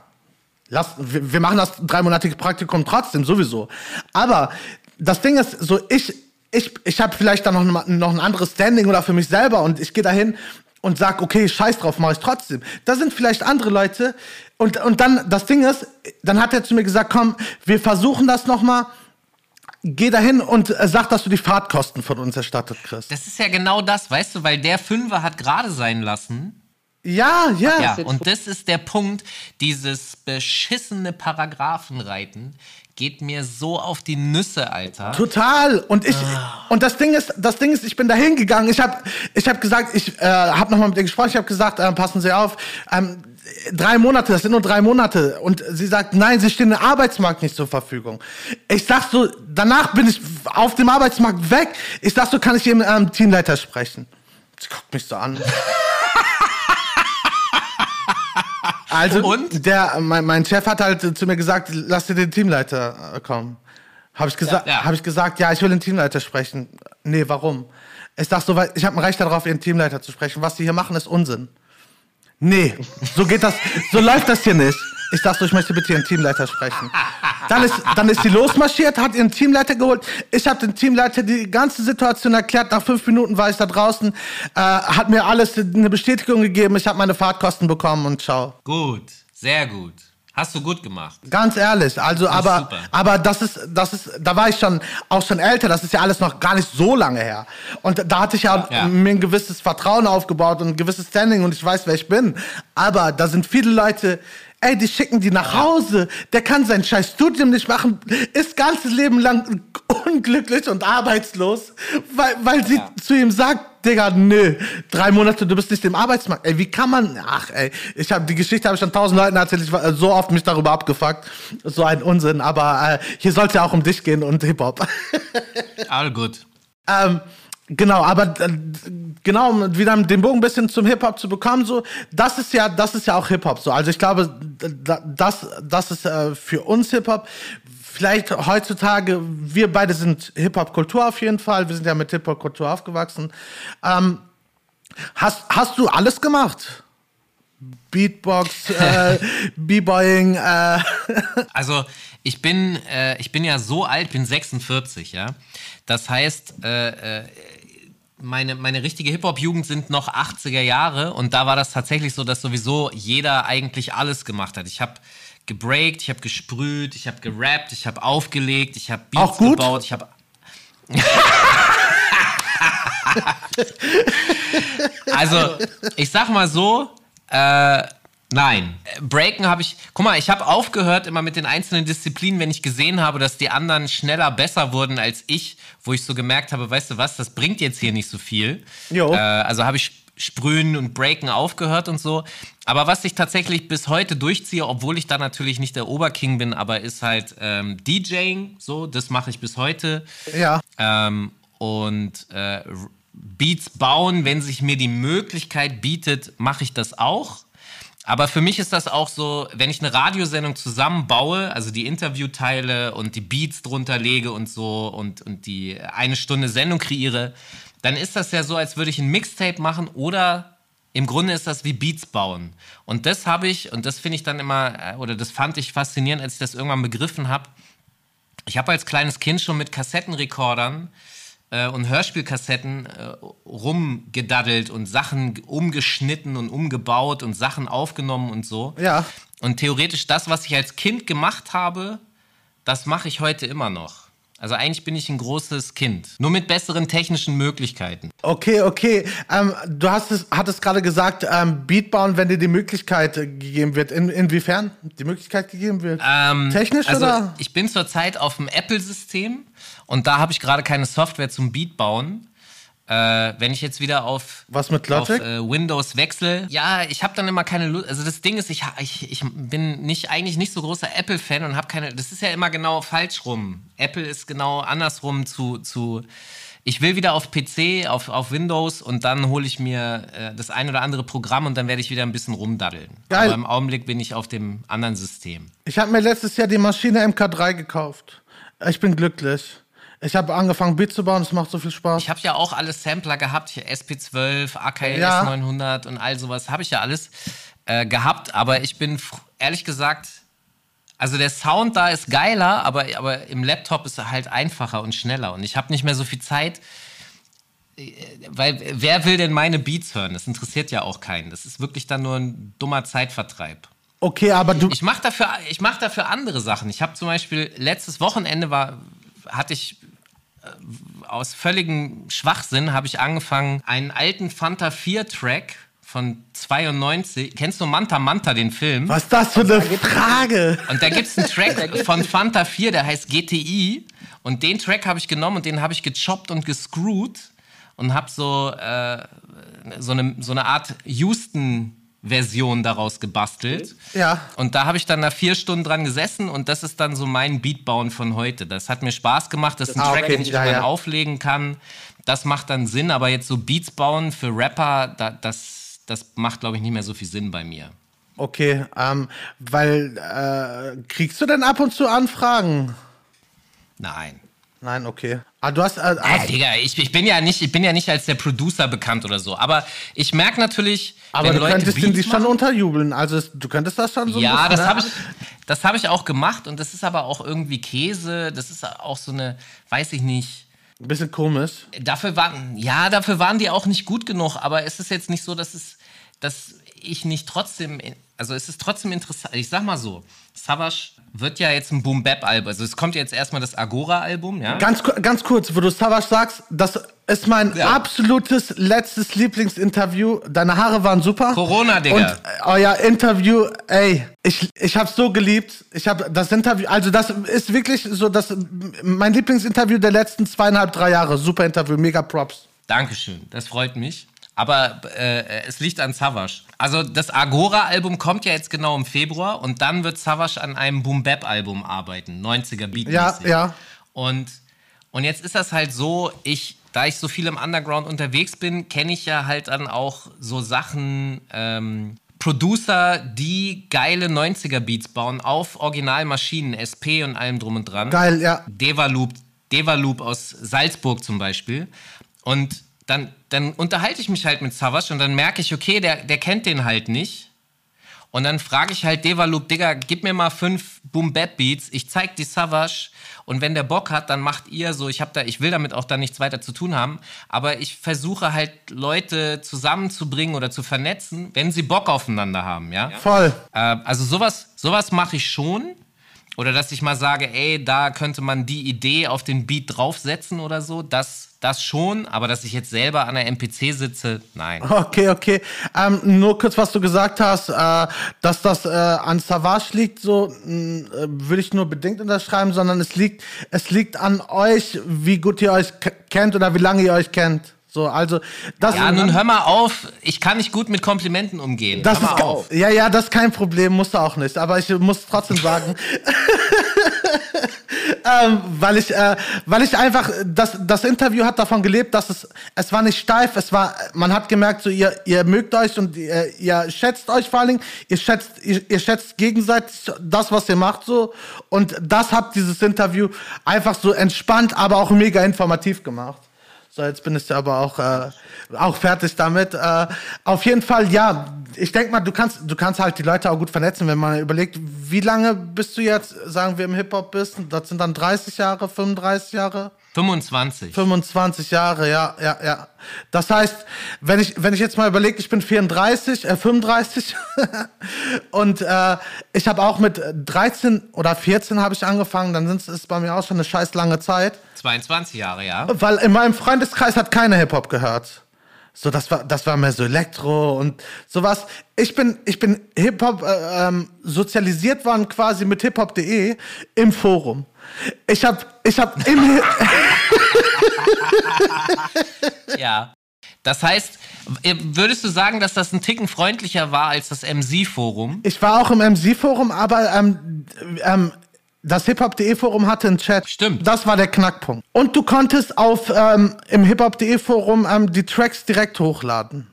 lass, wir, wir machen das dreimonatige Praktikum trotzdem, sowieso. Aber das Ding ist, so ich, ich, ich habe vielleicht dann noch, noch ein anderes Standing oder für mich selber und ich gehe dahin und sag, okay, scheiß drauf, mache ich trotzdem. Da sind vielleicht andere Leute und, und dann, das Ding ist, dann hat er zu mir gesagt, komm, wir versuchen das nochmal. Geh dahin und äh, sag, dass du die Fahrtkosten von uns erstattet kriegst. Das ist ja genau das, weißt du, weil der Fünfer hat gerade sein lassen. Ja, ja. Ja, und das ist der Punkt, dieses beschissene Paragraphenreiten geht mir so auf die Nüsse, Alter. Total. Und ich und das Ding ist, das Ding ist, ich bin da hingegangen. Ich habe ich hab gesagt, ich äh, habe nochmal mit ihr gesprochen. Ich habe gesagt, äh, passen Sie auf. Ähm, drei Monate, das sind nur drei Monate. Und sie sagt, nein, sie stehen im Arbeitsmarkt nicht zur Verfügung. Ich sag so, danach bin ich auf dem Arbeitsmarkt weg. Ich sag so, kann ich hier mit einem Teamleiter sprechen? Sie guckt mich so an. Also, Und? Der, mein, mein Chef hat halt zu mir gesagt, lass dir den Teamleiter kommen. Habe ich, gesa Ja, ja. hab ich gesagt, ja, ich will den Teamleiter sprechen. Nee, warum? Ich sag so, ich habe ein Recht darauf, ihren Teamleiter zu sprechen. Was sie hier machen, ist Unsinn. Nee, so geht das, so läuft das hier nicht. Ich so, ich möchte bitte ihren Teamleiter sprechen. Dann ist, dann ist sie losmarschiert, hat ihren Teamleiter geholt. Ich habe den Teamleiter die ganze Situation erklärt. Nach fünf Minuten war ich da draußen, äh, hat mir alles eine Bestätigung gegeben. Ich habe meine Fahrtkosten bekommen und ciao. Gut, sehr gut. Hast du gut gemacht. Ganz ehrlich, also aber super. aber das ist das ist da war ich schon auch schon älter, das ist ja alles noch gar nicht so lange her. Und da hatte ich ja, Ja. mir ein gewisses Vertrauen aufgebaut und ein gewisses Standing und ich weiß, wer ich bin. Aber da sind viele Leute Ey, die schicken die nach Hause. Der kann sein scheiß Studium nicht machen, ist ganzes Leben lang unglücklich und arbeitslos, weil, weil sie zu ihm sagt, Digga, nö, drei Monate, du bist nicht im Arbeitsmarkt. Ey, wie kann man, ach ey, ich habe die Geschichte habe ich schon tausend Leuten erzählt, ich war so oft mich darüber abgefuckt, so ein Unsinn, aber äh, hier soll es ja auch um dich gehen und Hip-Hop. All gut. Ähm, genau, aber äh, genau, um wieder den Bogen ein bisschen zum Hip-Hop zu bekommen, so, das ist ja, das ist ja auch Hip-Hop so. Also ich glaube, da- das, das ist äh, für uns Hip-Hop. Vielleicht heutzutage, wir beide sind Hip-Hop-Kultur auf jeden Fall. Wir sind ja mit Hip-Hop-Kultur aufgewachsen. Ähm, hast, hast du alles gemacht? Beatbox, äh, B-Boying, äh, Also ich bin, äh, ich bin ja so alt, bin 46, ja. Das heißt, äh, äh, meine, meine richtige Hip-Hop-Jugend sind noch 80er Jahre und da war das tatsächlich so, dass sowieso jeder eigentlich alles gemacht hat. Ich habe gebreakt, ich habe gesprüht, ich habe gerappt, ich habe aufgelegt, ich habe Beats Auch gut? gebaut, ich habe Also, ich sag mal so, äh, nein. Äh, Breaken habe ich, guck mal, ich habe aufgehört immer mit den einzelnen Disziplinen, wenn ich gesehen habe, dass die anderen schneller besser wurden als ich, wo ich so gemerkt habe, weißt du was, das bringt jetzt hier nicht so viel. Jo. Äh, also habe ich Sprühen und Breaken aufgehört und so. Aber was ich tatsächlich bis heute durchziehe, obwohl ich da natürlich nicht der Oberking bin, aber ist halt ähm, DJing, so, das mache ich bis heute. ja. Ähm, und äh, Beats bauen, wenn sich mir die Möglichkeit bietet, mache ich das auch. Aber für mich ist das auch so, wenn ich eine Radiosendung zusammenbaue, also die Interviewteile und die Beats drunter lege und so und, und die eine Stunde Sendung kreiere, dann ist das ja so, als würde ich ein Mixtape machen oder im Grunde ist das wie Beats bauen. Und das habe ich, und das finde ich dann immer, äh, oder das fand ich faszinierend, als ich das irgendwann begriffen habe, ich habe als kleines Kind schon mit Kassettenrekordern äh, und Hörspielkassetten äh, rumgedaddelt und Sachen umgeschnitten und umgebaut und Sachen aufgenommen und so. Ja. Und theoretisch das, was ich als Kind gemacht habe, das mache ich heute immer noch. Also eigentlich bin ich ein großes Kind, nur mit besseren technischen Möglichkeiten. Okay, okay. Ähm, du hast es, hattest gerade gesagt, ähm, Beat bauen, wenn dir die Möglichkeit gegeben wird. In, inwiefern die Möglichkeit gegeben wird? Ähm, Technisch also oder? Ich bin zurzeit auf dem Apple-System und da habe ich gerade keine Software zum Beat bauen. Äh, wenn ich jetzt wieder auf, Was mit auf äh, Windows wechsle, ja, ich habe dann immer keine Lust. Also das Ding ist, ich, ich, ich bin nicht eigentlich nicht so großer Apple-Fan und habe keine. Das ist ja immer genau falsch rum. Apple ist genau andersrum zu zu. Ich will wieder auf PC, auf, auf Windows und dann hole ich mir äh, das ein oder andere Programm und dann werde ich wieder ein bisschen rumdaddeln. Geil. Aber im Augenblick bin ich auf dem anderen System. Ich habe mir letztes Jahr die Maschine MK3 gekauft. Ich bin glücklich. Ich habe angefangen, Beat zu bauen. Es macht so viel Spaß. Ich habe ja auch alle Sampler gehabt, hier SP12, AKLS Ja. 900 und all sowas habe ich ja alles äh, gehabt, aber ich bin ehrlich gesagt Also der Sound da ist geiler, aber, aber im Laptop ist er halt einfacher und schneller. Und ich habe nicht mehr so viel Zeit, äh, weil wer will denn meine Beats hören? Das interessiert ja auch keinen. Das ist wirklich dann nur ein dummer Zeitvertreib. Okay, aber du. Ich mache dafür, ich mach dafür andere Sachen. Ich habe zum Beispiel letztes Wochenende war, hatte ich äh, aus völligem Schwachsinn habe ich angefangen, einen alten Fanta 4 Track von 92. Kennst du Manta Manta, den Film? Was ist das für eine Frage? Und da gibt es einen Track von Fanta 4, der heißt GTI. Und den Track habe ich genommen und den habe ich gechoppt und gescrewt und habe so, äh, so, eine, so eine Art Houston Version daraus gebastelt. Ja. Und da habe ich dann nach vier Stunden dran gesessen und das ist dann so mein Beatbauen von heute. Das hat mir Spaß gemacht. Das ist ein Ah, Track, okay. den ich Ja, irgendwann ja. auflegen kann. Das macht dann Sinn, aber jetzt so Beats bauen für Rapper, da, das, das macht, glaube ich, nicht mehr so viel Sinn bei mir. Okay, ähm, weil äh, kriegst du denn ab und zu Anfragen? Nein. Nein, okay. Ah, du hast, äh, Äh, hast Digga, ich, ich, bin ja nicht, ich bin ja nicht als der Producer bekannt oder so. Aber ich merke natürlich, aber wenn du Leute könntest Beats die schon unterjubeln. Also es, du könntest das schon so. ein Ja, bisschen, das ne? habe ich, das hab ich auch gemacht und das ist aber auch irgendwie Käse. Das ist auch so eine, weiß ich nicht. Ein bisschen komisch. Dafür waren, ja, dafür waren die auch nicht gut genug, aber es ist jetzt nicht so, dass es, dass ich nicht trotzdem, also es ist trotzdem interessant. Ich sag mal so, Savage wird ja jetzt ein Boom Bap Album, also es kommt jetzt erstmal das Agora Album, ja? Ganz, ganz kurz, wo du Savage sagst, das ist mein Ja. absolutes letztes Lieblingsinterview. Deine Haare waren super. Corona, Digga. Und äh, euer Interview, ey, ich, ich hab's so geliebt. Ich habe das Interview, also das ist wirklich so das mein Lieblingsinterview der letzten zweieinhalb, drei Jahre. Super Interview, mega Props. Dankeschön, das freut mich. Aber äh, es liegt an Savage. Also das Agora-Album kommt ja jetzt genau im Februar und dann wird Savage an einem Boom-Bap-Album arbeiten, 90er Beat. Ja, ja. Und, und jetzt ist das halt so, ich, da ich so viel im Underground unterwegs bin, kenne ich ja halt dann auch so Sachen, ähm, Producer, die geile 90er Beats bauen auf Originalmaschinen, SP und allem drum und dran. Geil, ja. Devaloop, Devaloop aus Salzburg zum Beispiel. Und dann, dann unterhalte ich mich halt mit Savage und dann merke ich, okay, der, der kennt den halt nicht. Und dann frage ich halt Devaloop, Digga, gib mir mal fünf Boom Bap Beats, ich zeig die Savage und wenn der Bock hat, dann macht ihr so, ich hab da, ich will damit auch dann nichts weiter zu tun haben, aber ich versuche halt Leute zusammenzubringen oder zu vernetzen, wenn sie Bock aufeinander haben, ja? Voll. Äh, also sowas, sowas mache ich schon. Oder dass ich mal sage, ey, da könnte man die Idee auf den Beat draufsetzen oder so. Das, das schon. Aber dass ich jetzt selber an der MPC sitze, nein. Okay, okay. Ähm, nur kurz, was du gesagt hast, äh, dass das äh, an Savage liegt, so mh, äh, würde ich nur bedingt unterschreiben, sondern es liegt, es liegt an euch, wie gut ihr euch kennt oder wie lange ihr euch kennt. So, also das, Ja, nun hör mal auf. Ich kann nicht gut mit Komplimenten umgehen. das hör ist mal auf. ja, ja, das ist kein Problem, musst du auch nicht. Aber ich muss trotzdem sagen, ähm, weil ich, äh, weil ich einfach, das, das Interview hat davon gelebt, dass es, es war nicht steif, es war, man hat gemerkt, so ihr, ihr mögt euch und ihr, ihr schätzt euch vor allen Dingen, ihr schätzt, ihr, ihr schätzt gegenseitig das, was ihr macht, so und das hat dieses Interview einfach so entspannt, aber auch mega informativ gemacht. So, jetzt bin ich aber auch, äh, auch fertig damit. Äh, auf jeden Fall, ja, ich denke mal, du kannst, du kannst halt die Leute auch gut vernetzen, wenn man überlegt, wie lange bist du jetzt, sagen wir, im Hip-Hop bist? Das sind dann 30 Jahre, 35 Jahre? 25. 25 Jahre, ja, ja, ja. Das heißt, wenn ich, wenn ich jetzt mal überlege, ich bin 34, äh, 35 und äh, ich habe auch mit 13 oder 14 habe ich angefangen, dann sind es bei mir auch schon eine scheiß lange Zeit. 22 Jahre, ja. Weil in meinem Freundeskreis hat keiner Hip-Hop gehört. So, das war, das war mehr so Elektro und sowas. Ich bin, ich bin Hip-Hop äh, ähm, sozialisiert worden quasi mit hiphop.de im Forum. Ich hab, ich hab im, Ja. Das heißt, äh, würdest du sagen, dass das ein Ticken freundlicher war als das MC-Forum? ich war auch im MC-Forum, aber ähm, ähm, das hiphop.de Forum hatte einen Chat. Stimmt. Das war der Knackpunkt. Und du konntest auf ähm, im hiphop.de Forum ähm, die Tracks direkt hochladen.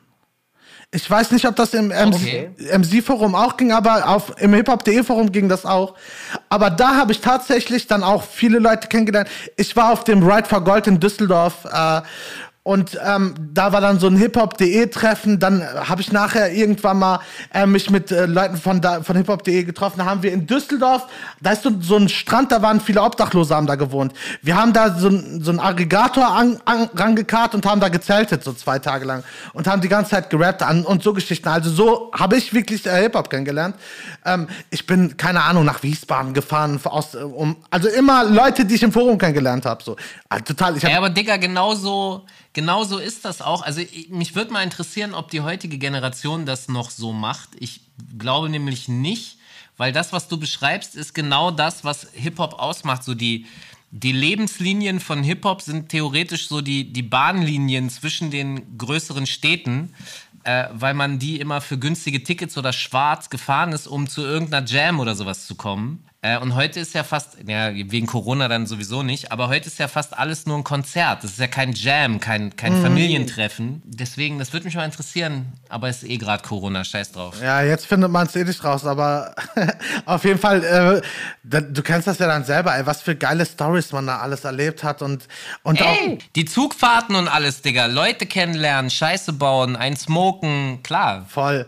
Ich weiß nicht, ob das im Okay. MC-Forum auch ging, aber auf, im hiphop.de Forum ging das auch. Aber da habe ich tatsächlich dann auch viele Leute kennengelernt. Ich war auf dem Ride for Gold in Düsseldorf äh, Und ähm, da war dann so ein Hip-Hop.de-Treffen. Dann habe ich nachher irgendwann mal äh, mich mit äh, Leuten von, da, von Hip-Hop.de getroffen. Da haben wir in Düsseldorf, da ist so, so ein Strand, da waren viele Obdachlose, haben da gewohnt. Wir haben da so, so einen Aggregator an, an, rangekarrt und haben da gezeltet, so zwei Tage lang. Und haben die ganze Zeit gerappt an, und so Geschichten. Also so habe ich wirklich äh, Hip-Hop kennengelernt. Ähm, ich bin, keine Ahnung, nach Wiesbaden gefahren. Aus, äh, um, also immer Leute, die ich im Forum kennengelernt habe. So. Also total. Ich hab, Ja, aber Digga, genauso, genauso ist das auch. Also ich, mich würde mal interessieren, ob die heutige Generation das noch so macht. Ich glaube nämlich nicht, weil das, was du beschreibst, ist genau das, was Hip-Hop ausmacht. So die, die Lebenslinien von Hip-Hop sind theoretisch so die, die Bahnlinien zwischen den größeren Städten, äh, weil man die immer für günstige Tickets oder schwarz gefahren ist, um zu irgendeiner Jam oder sowas zu kommen. Äh, und heute ist ja fast, ja, wegen Corona dann sowieso nicht, aber heute ist ja fast alles nur ein Konzert. Das ist ja kein Jam, kein, kein Familientreffen. Deswegen, das würde mich mal interessieren, aber es ist eh gerade Corona, scheiß drauf. Ja, jetzt findet man es eh nicht raus, aber auf jeden Fall, äh, da, du kennst das ja dann selber, ey, was für geile Stories man da alles erlebt hat und, und Ey, die Zugfahrten und alles, Digga. Leute kennenlernen, Scheiße bauen, ein Smoken, klar. auch voll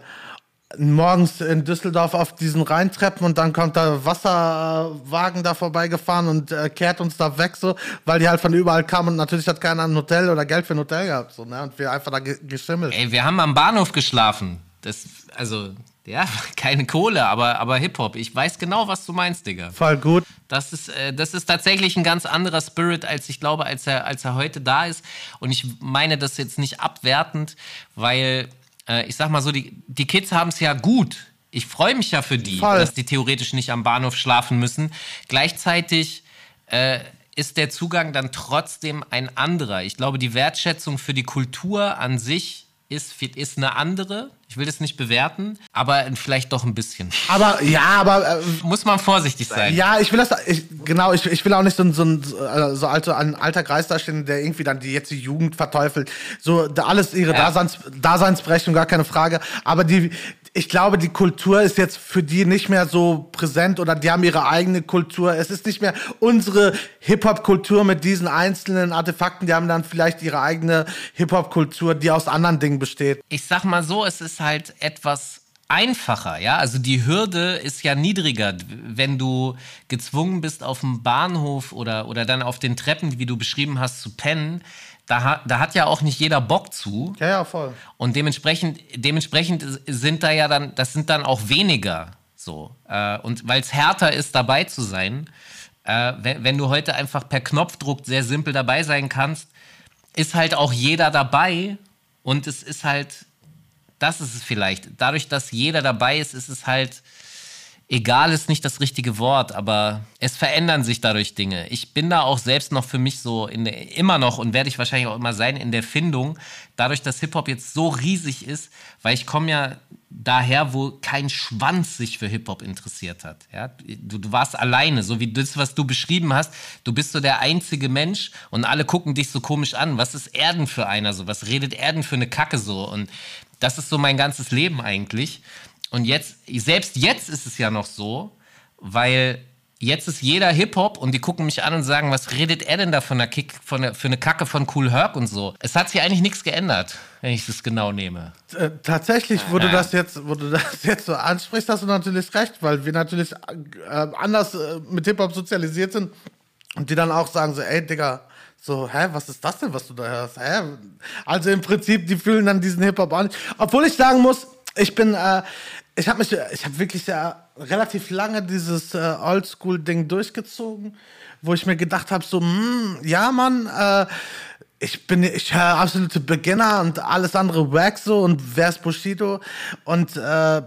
morgens in Düsseldorf auf diesen Rheintreppen und dann kommt der Wasserwagen da vorbeigefahren und äh, kehrt uns da weg, so, weil die halt von überall kamen und natürlich hat keiner ein Hotel oder Geld für ein Hotel gehabt, so, ne, und wir einfach da ge geschimmelt. Ey, wir haben am Bahnhof geschlafen. Das, also, ja, keine Kohle, aber, aber Hip-Hop. Ich weiß genau, was du meinst, Digga. Voll gut. Das ist, äh, das ist tatsächlich ein ganz anderer Spirit, als ich glaube, als er, als er heute da ist. Und ich meine das jetzt nicht abwertend, weil ich sag mal so, die, die Kids haben es ja gut. Ich freue mich ja für die, Voll. dass die theoretisch nicht am Bahnhof schlafen müssen. Gleichzeitig äh, ist der Zugang dann trotzdem ein anderer. Ich glaube, die Wertschätzung für die Kultur an sich ist, ist eine andere. Ich will das nicht bewerten, aber vielleicht doch ein bisschen. Aber, ja, aber, äh, Muss man vorsichtig sein. Ja, ich will das, ich, genau, ich, ich will auch nicht so, ein- so, ein, äh, so alter, ein alter Kreis darstellen, der irgendwie dann die jetzt die Jugend verteufelt. So, da alles ihre Ja. Daseins, Daseinsberechtigung, gar keine Frage. Aber die, ich glaube, die Kultur ist jetzt für die nicht mehr so präsent oder die haben ihre eigene Kultur. Es ist nicht mehr unsere Hip-Hop-Kultur mit diesen einzelnen Artefakten. Die haben dann vielleicht ihre eigene Hip-Hop-Kultur, die aus anderen Dingen besteht. ich sag mal so, es ist halt etwas einfacher, ja. Also die Hürde ist ja niedriger, wenn du gezwungen bist, auf dem Bahnhof oder, oder dann auf den Treppen, wie du beschrieben hast, zu pennen. Da, da hat ja auch nicht jeder Bock zu. Ja, ja, voll. Und dementsprechend, dementsprechend sind da ja dann, das sind dann auch weniger so. Äh, und weil es härter ist, dabei zu sein, äh, wenn, wenn du heute einfach per Knopfdruck sehr simpel dabei sein kannst, ist halt auch jeder dabei und es ist halt, das ist es vielleicht. Dadurch, dass jeder dabei ist, ist es halt, egal ist nicht das richtige Wort, aber es verändern sich dadurch Dinge. Ich bin da auch selbst noch für mich so in der, immer noch und werde ich wahrscheinlich auch immer sein in der Findung, dadurch, dass Hip-Hop jetzt so riesig ist, weil ich komme ja daher, wo kein Schwanz sich für Hip-Hop interessiert hat. Ja? Du, du warst alleine, so wie das, was du beschrieben hast. Du bist so der einzige Mensch und alle gucken dich so komisch an. Was ist er denn für einer so? Was redet er denn für eine Kacke so? Und das ist so mein ganzes Leben eigentlich. Und jetzt, selbst jetzt ist es ja noch so, weil jetzt ist jeder Hip-Hop und die gucken mich an und sagen, was redet er denn da von der Kick, von der, für eine Kacke von Cool Herc und so. Es hat sich eigentlich nichts geändert, wenn ich das genau nehme. Äh, tatsächlich, wo du das jetzt, wo du das jetzt so ansprichst, hast du natürlich recht, weil wir natürlich äh, anders äh, mit Hip-Hop sozialisiert sind und die dann auch sagen so, ey Digga, so, hä, was ist das denn, was du da hörst? Hä? Also im Prinzip, die fühlen dann diesen Hip-Hop an. Obwohl ich sagen muss, ich bin, äh, ich habe mich, ich habe wirklich ja relativ lange dieses äh, Oldschool-Ding durchgezogen, wo ich mir gedacht habe, so, hm, ja, Mann, äh, ich bin, ich höre absolute Beginner und alles andere wack so und wer ist Bushido und äh,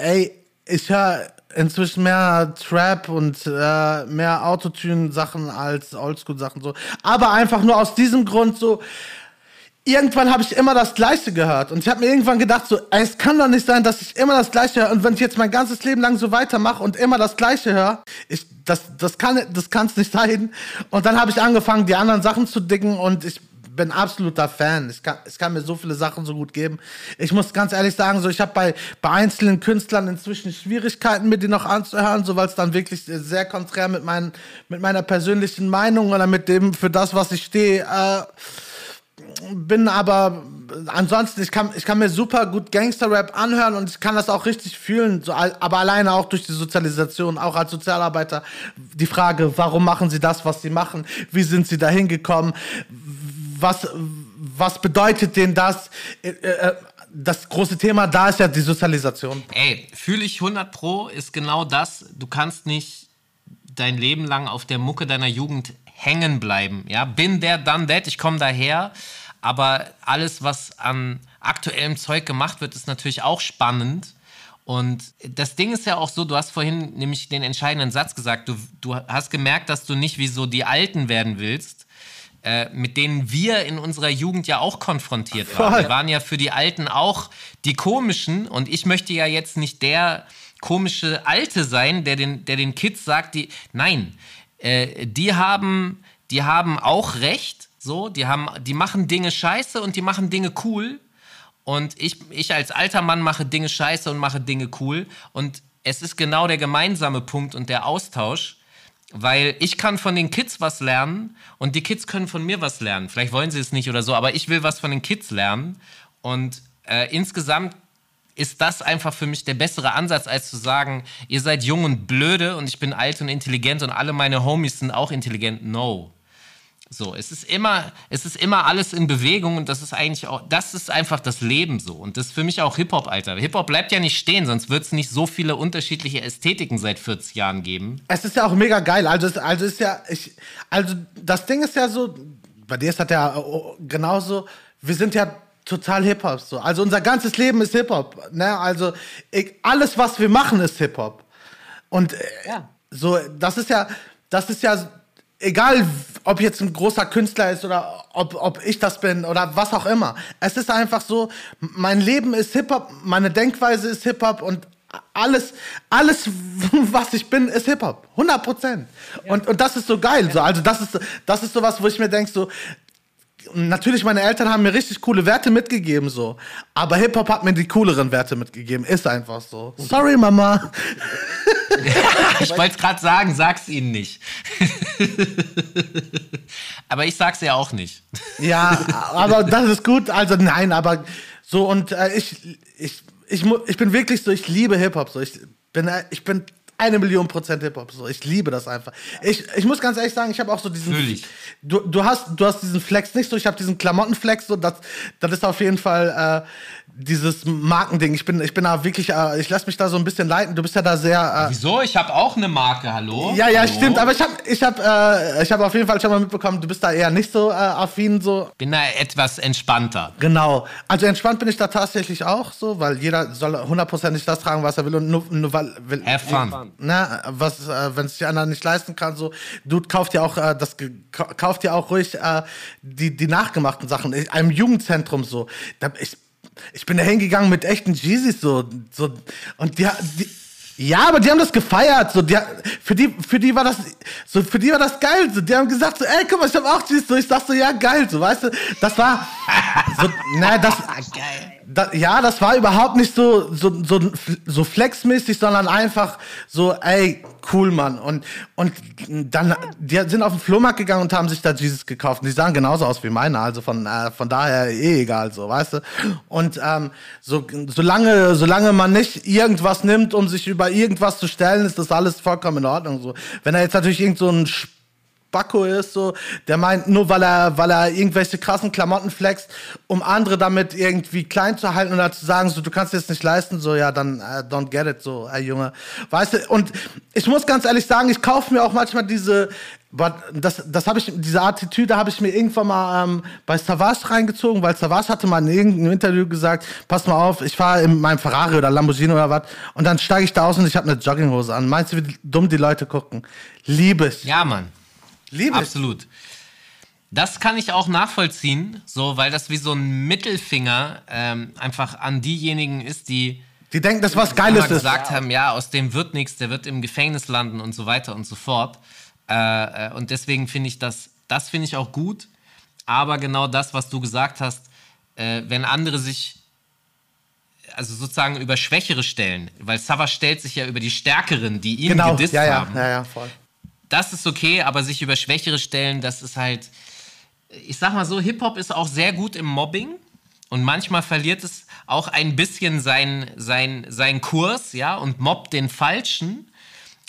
ey, ich höre inzwischen mehr Trap und äh, mehr Autotune-Sachen als Oldschool-Sachen so. Aber einfach nur aus diesem Grund so, irgendwann habe ich immer das Gleiche gehört. Und ich habe mir irgendwann gedacht, so, ey, es kann doch nicht sein, dass ich immer das Gleiche höre. Und wenn ich jetzt mein ganzes Leben lang so weitermache und immer das Gleiche höre, ich, das, das kann das kann's nicht sein. Und dann habe ich angefangen, die anderen Sachen zu dicken und ich bin absoluter Fan. Ich kann, es kann mir so viele Sachen so gut geben. Ich muss ganz ehrlich sagen, so ich habe bei, bei einzelnen Künstlern inzwischen Schwierigkeiten, mir die noch anzuhören, so weil es dann wirklich sehr konträr mit, meinen, mit meiner persönlichen Meinung oder mit dem, für das, was ich stehe, äh, bin aber ansonsten, ich kann, ich kann mir super gut Gangster-Rap anhören und ich kann das auch richtig fühlen, so, aber alleine auch durch die Sozialisation, auch als Sozialarbeiter. Die Frage, warum machen sie das, was sie machen? Wie sind sie da hingekommen? Was, was bedeutet denen das? Äh, äh, das große Thema da ist ja die Sozialisation. Ey, fühle ich 100 Pro ist genau das. Du kannst nicht dein Leben lang auf der Mucke deiner Jugend hängen bleiben. Ja, bin der, dann that, ich komme daher. Aber alles, was an aktuellem Zeug gemacht wird, ist natürlich auch spannend. Und das Ding ist ja auch so, du hast vorhin nämlich den entscheidenden Satz gesagt, du, du hast gemerkt, dass du nicht wie so die Alten werden willst, äh, mit denen wir in unserer Jugend ja auch konfrontiert waren. Wir waren ja für die Alten auch die komischen und ich möchte ja jetzt nicht der komische Alte sein, der den, der den Kids sagt, die, nein, äh, die haben, die haben auch recht, so, die haben, die machen Dinge scheiße und die machen Dinge cool. Und ich, ich als alter Mann mache Dinge scheiße und mache Dinge cool. Und es ist genau der gemeinsame Punkt und der Austausch, weil ich kann von den Kids was lernen und die Kids können von mir was lernen. Vielleicht wollen sie es nicht oder so, aber ich will was von den Kids lernen. Und äh, insgesamt ist das einfach für mich der bessere Ansatz, als zu sagen, ihr seid jung und blöde und ich bin alt und intelligent und alle meine Homies sind auch intelligent. No. So, es ist immer, es ist immer alles in Bewegung und das ist eigentlich auch, das ist einfach das Leben so. Und das ist für mich auch Hip-Hop, Alter. Hip-Hop bleibt ja nicht stehen, sonst wird es nicht so viele unterschiedliche Ästhetiken seit 40 Jahren geben. Es ist ja auch mega geil. Also, also ist ja, ich, also das Ding ist ja so, bei dir ist das ja genauso, wir sind ja total Hip-Hop so. Also unser ganzes Leben ist Hip-Hop. Ne? Also ich, alles, was wir machen, ist Hip-Hop. Und äh, ja. so, das ist ja, das ist ja egal, ob jetzt ein großer Künstler ist oder ob, ob ich das bin oder was auch immer. Es ist einfach so, mein Leben ist Hip-Hop, meine Denkweise ist Hip-Hop und alles, alles, was ich bin, ist Hip-Hop. 100 Prozent. Ja. Und, und das ist so geil. So. Also das ist, das ist so was, wo ich mir denke, so, natürlich, meine Eltern haben mir richtig coole Werte mitgegeben, so. Aber Hip-Hop hat mir die cooleren Werte mitgegeben. Ist einfach so. Sorry, Mama. ich wollte es gerade sagen, sag's ihnen nicht. aber ich sag's ja auch nicht. ja, aber das ist gut. Also nein, aber so und äh, ich, ich, ich, ich bin wirklich so, ich liebe Hip-Hop. So. Ich bin, äh, ich bin eine Million Prozent Hip-Hop. So. Ich liebe das einfach. Ich, ich muss ganz ehrlich sagen, ich habe auch so diesen. Natürlich. Du, du, hast, du hast diesen Flex nicht so, ich habe diesen Klamottenflex, so, das, das ist auf jeden Fall. Äh, dieses Markending. Ich bin, ich bin da wirklich, äh, ich lasse mich da so ein bisschen leiten. Du bist ja da sehr. Äh Wieso? Ich habe auch eine Marke, hallo? Ja, ja, hallo? stimmt. Aber ich habe, ich habe, äh, ich habe auf jeden Fall schon mal mitbekommen, du bist da eher nicht so äh, affin so. Bin da etwas entspannter. Genau. Also entspannt bin ich da tatsächlich auch so, weil jeder soll hundertprozentig das tragen, was er will und nur, nur weil will. Have fun. Na, was, äh, wenn es die anderen nicht leisten kann, so. Du kauft ja auch äh, das, kauft ja auch ruhig äh, die die nachgemachten Sachen. In einem Jugendzentrum so. Da, ich ich bin da hingegangen mit echten Jeezys so, so und die, die ja, aber die haben das gefeiert. So, die, für, die, für die war das so, für die war das geil. So, die haben gesagt, so, ey, guck mal, ich hab auch Jeans. So, ich sag so, ja, geil. So, weißt du, das war so, na, das, geil da, ja, das war überhaupt nicht so, so, so, so flexmäßig, sondern einfach so, ey, cool, Mann. Und, und dann, die sind auf den Flohmarkt gegangen und haben sich da Jesus gekauft. Und die sahen genauso aus wie meine, also von, äh, von daher eh egal, so, weißt du. Und ähm, so, solange, solange man nicht irgendwas nimmt, um sich über irgendwas zu stellen, ist das alles vollkommen in Ordnung. So. Wenn er jetzt natürlich irgend so ein Spacko ist, so, der meint, nur weil er, weil er irgendwelche krassen Klamotten flext, um andere damit irgendwie klein zu halten oder zu sagen, so, du kannst es nicht leisten, so, ja, dann uh, don't get it, so, ey Junge. Weißt du, und ich muss ganz ehrlich sagen, ich kaufe mir auch manchmal diese, das, das habe ich, diese Attitüde habe ich mir irgendwann mal ähm, bei Savage reingezogen, weil Savage hatte mal in irgendeinem Interview gesagt, pass mal auf, ich fahre in meinem Ferrari oder Lamborghini oder was und dann steige ich da aus und ich habe eine Jogginghose an. Meinst du, wie dumm die Leute gucken? Liebe ich. Ja, Mann. Liebe Absolut. Das kann ich auch nachvollziehen, so, weil das wie so ein Mittelfinger ähm, einfach an diejenigen ist, die die denken, das was Geiles ist. gesagt haben, ja, aus dem wird nichts, der wird im Gefängnis landen und so weiter und so fort. Äh, äh, und deswegen finde ich das, das finde ich auch gut. Aber genau das, was du gesagt hast, äh, wenn andere sich also sozusagen über Schwächere stellen, weil Sava stellt sich ja über die Stärkeren, die ihn genau. gedisst ja, ja. haben. Ja, ja, voll das ist okay, aber sich über Schwächere stellen, das ist halt, ich sag mal so, Hip-Hop ist auch sehr gut im Mobbing. Und manchmal verliert es auch ein bisschen seinen sein, sein Kurs, ja, und mobbt den Falschen.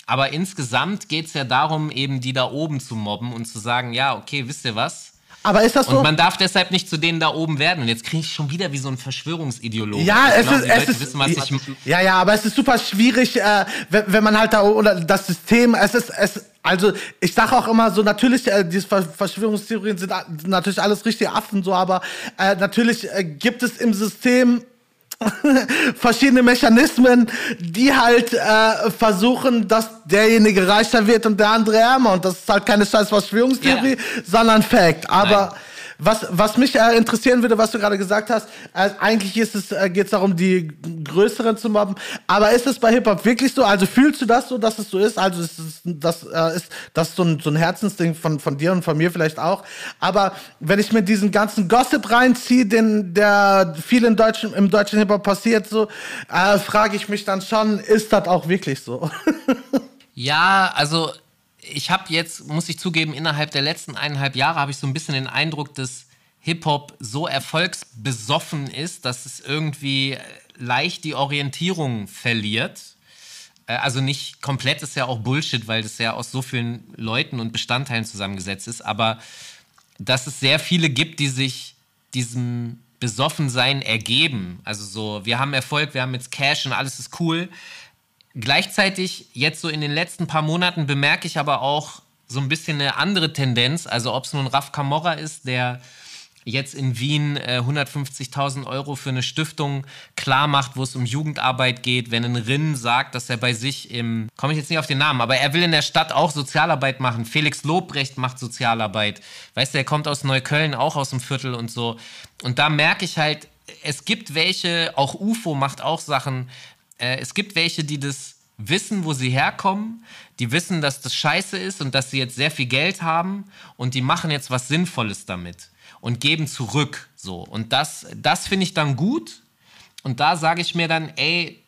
Aber insgesamt geht es ja darum, eben die da oben zu mobben und zu sagen, ja, okay, wisst ihr was? Aber ist das so? Und man darf deshalb nicht zu denen da oben werden. Und jetzt kriege ich schon wieder wie so ein Verschwörungsideologe. Ja, ich es glaub, ist, es ist, wissen, was ich, ja, ja, aber es ist super schwierig, äh, wenn, wenn man halt da oder das System, es ist, es, also ich sage auch immer so, natürlich, äh, diese Ver Verschwörungstheorien sind natürlich alles richtige Affen so, aber äh, natürlich äh, gibt es im System verschiedene Mechanismen, die halt äh, versuchen, dass derjenige reicher wird und der andere ärmer. Und das ist halt keine scheiß Verschwörungstheorie, Ja. sondern Fact. Aber Nein. Was, was mich äh, interessieren würde, was du gerade gesagt hast, äh, eigentlich ist es, äh, geht es darum, die größeren zu mobben. Aber ist es bei Hip-Hop wirklich so? Also fühlst du das so, dass es so ist? Also ist es, das äh, ist das so ein, so ein Herzensding von, von dir und von mir vielleicht auch. Aber wenn ich mir diesen ganzen Gossip reinziehe, den der viel in deutschen, im deutschen Hip-Hop passiert, so, äh, frage ich mich dann schon, ist das auch wirklich so? Ja, also ich habe jetzt, muss ich zugeben, innerhalb der letzten eineinhalb Jahre habe ich so ein bisschen den Eindruck, dass Hip-Hop so erfolgsbesoffen ist, dass es irgendwie leicht die Orientierung verliert. Äh, Also nicht komplett ist ja auch Bullshit, weil das ja aus so vielen Leuten und Bestandteilen zusammengesetzt ist, aber dass es sehr viele gibt, die sich diesem Besoffensein ergeben. Also so, wir haben Erfolg, wir haben jetzt Cash und alles ist cool. Gleichzeitig, jetzt so in den letzten paar Monaten, bemerke ich aber auch so ein bisschen eine andere Tendenz. Also ob es nun Raf Camorra ist, der jetzt in Wien äh, 150.000 Euro für eine Stiftung klar macht, wo es um Jugendarbeit geht, wenn ein Rinn sagt, dass er bei sich im, komme ich jetzt nicht auf den Namen, aber er will in der Stadt auch Sozialarbeit machen. Felix Lobrecht macht Sozialarbeit. Weißt du, er kommt aus Neukölln, auch aus dem Viertel und so. Und da merke ich halt, es gibt welche, auch UFO macht auch Sachen, äh, es gibt welche, die das wissen, wo sie herkommen, die wissen, dass das scheiße ist und dass sie jetzt sehr viel Geld haben und die machen jetzt was Sinnvolles damit und geben zurück. So. Und das, das finde ich dann gut. Und da sage ich mir dann, ey,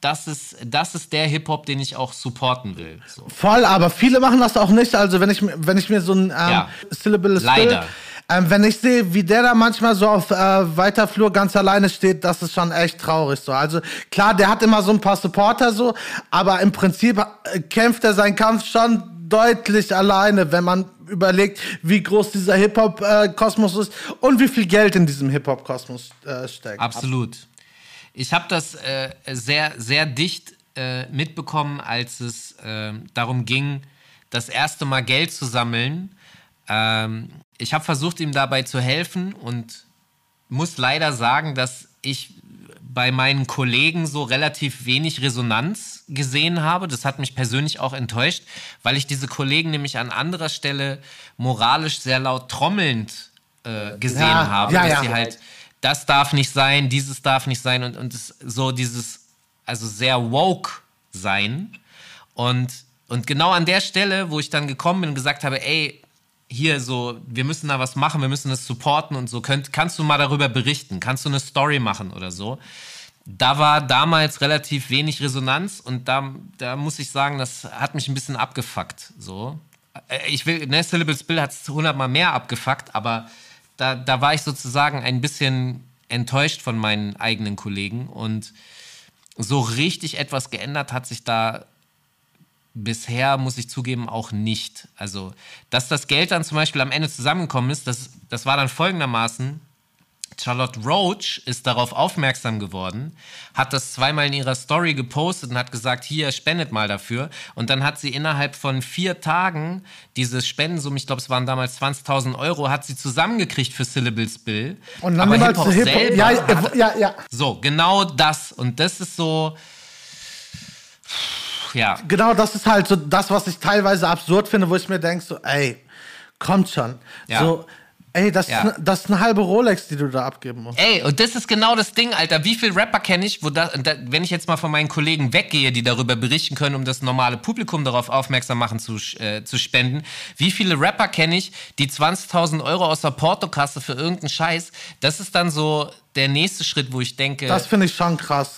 das ist, das ist der Hip-Hop, den ich auch supporten will. So. Voll, aber viele machen das auch nicht. Also wenn ich, mir- wenn ich mir so ein ähm, Ja. Syllable Leider. Ähm, wenn ich sehe, wie der da manchmal so auf äh, weiter Flur ganz alleine steht, das ist schon echt traurig so. Also klar, der hat immer so ein paar Supporter so, aber im Prinzip äh, kämpft er seinen Kampf schon deutlich alleine, wenn man überlegt, wie groß dieser Hip-Hop-Kosmos ist und wie viel Geld in diesem Hip-Hop-Kosmos äh, steckt. Absolut. Ich habe das äh, sehr, sehr dicht äh, mitbekommen, als es äh, darum ging, das erste Mal Geld zu sammeln. Ähm, ich habe versucht, ihm dabei zu helfen und muss leider sagen, dass ich bei meinen Kollegen so relativ wenig Resonanz gesehen habe. Das hat mich persönlich auch enttäuscht, weil ich diese Kollegen nämlich an anderer Stelle moralisch sehr laut trommelnd äh, gesehen Ja, habe, ja, dass ja. sie halt das darf nicht sein, dieses darf nicht sein und, und so dieses, also sehr woke sein. Und, und genau an der Stelle, wo ich dann gekommen bin und gesagt habe, ey, hier so, wir müssen da was machen, wir müssen das supporten und so, könnt, kannst du mal darüber berichten, kannst du eine Story machen oder so. Da war damals relativ wenig Resonanz und da, da muss ich sagen, das hat mich ein bisschen abgefuckt. So. Äh, Ich will, ne, Syllables Bill hat es hundertmal mehr abgefuckt, aber da, da war ich sozusagen ein bisschen enttäuscht von meinen eigenen Kollegen und so richtig etwas geändert hat sich da bisher, muss ich zugeben, auch nicht. Also, dass das Geld dann zum Beispiel am Ende zusammengekommen ist, das, das war dann folgendermaßen. Charlotte Roach ist darauf aufmerksam geworden, hat das zweimal in ihrer Story gepostet und hat gesagt, hier, spendet mal dafür. Und dann hat sie innerhalb von vier Tagen dieses Spendensumme, ich glaube, es waren damals 20.000 Euro, hat sie zusammengekriegt für Syllables Bill. Und dann Aber Hip-Hop Hip-Hop. selber Ja, ja, ja. so, genau das. Und das ist so. Ja, Genau, das ist halt so das, was ich teilweise absurd finde, wo ich mir denke, so, ey, kommt schon. Ja. So, ey, das, Ja. ist, das ist eine halbe Rolex, die du da abgeben musst. ey, und das ist genau das Ding, Alter. Wie viele Rapper kenne ich, wo da, da, wenn ich jetzt mal von meinen Kollegen weggehe, die darüber berichten können, um das normale Publikum darauf aufmerksam machen zu, äh, zu spenden, wie viele Rapper kenne ich, die 20.000 Euro aus der Portokasse für irgendeinen Scheiß, das ist dann so der nächste Schritt, wo ich denke, Das finde ich schon krass.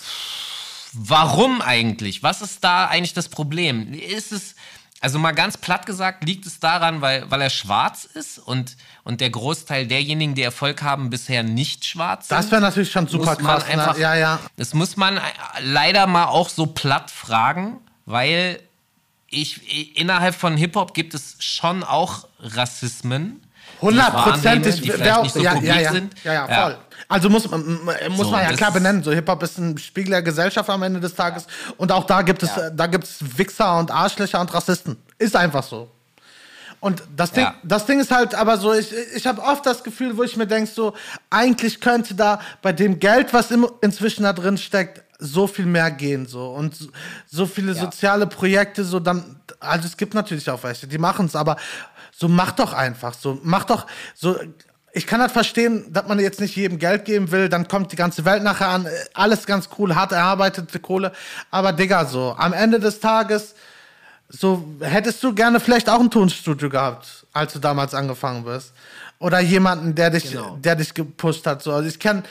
Warum eigentlich? Was ist da eigentlich das Problem? Ist es, also mal ganz platt gesagt, liegt es daran, weil, weil er schwarz ist und, und der Großteil derjenigen, die Erfolg haben, bisher nicht schwarz sind? Das wäre natürlich schon super krass. einfach, ne? Ja, ja. Das muss man leider mal auch so platt fragen, weil ich, innerhalb von Hip-Hop gibt es schon auch Rassismen. Hundertprozentig. Die vielleicht nicht so ja, publik ja, ja. sind. Ja, ja, voll. Also muss, man- muss So, man ja klar benennen, so Hip-Hop ist ein Spiegel der Gesellschaft am Ende des Tages. Und auch da gibt es, Ja. äh, da gibt es Wichser und Arschlöcher und Rassisten. Ist einfach so. Und das Ding, Ja. das Ding ist halt aber so, ich, ich habe oft das Gefühl, wo ich mir denke, so, eigentlich könnte da bei dem Geld, was im, inzwischen da drin steckt, so viel mehr gehen, so. Und so, viele soziale Projekte, so dann, also es gibt natürlich auch welche, die machen es, aber so mach doch einfach, so, mach doch, so, ich kann halt verstehen, dass man jetzt nicht jedem Geld geben will, dann kommt die ganze Welt nachher an, alles ganz cool, hart erarbeitete Kohle, aber Digga, so, am Ende des Tages, so, hättest du gerne vielleicht auch ein Tonstudio gehabt, als du damals angefangen bist? Oder jemanden, der dich, Genau. der dich gepusht hat. So. Also ich kenne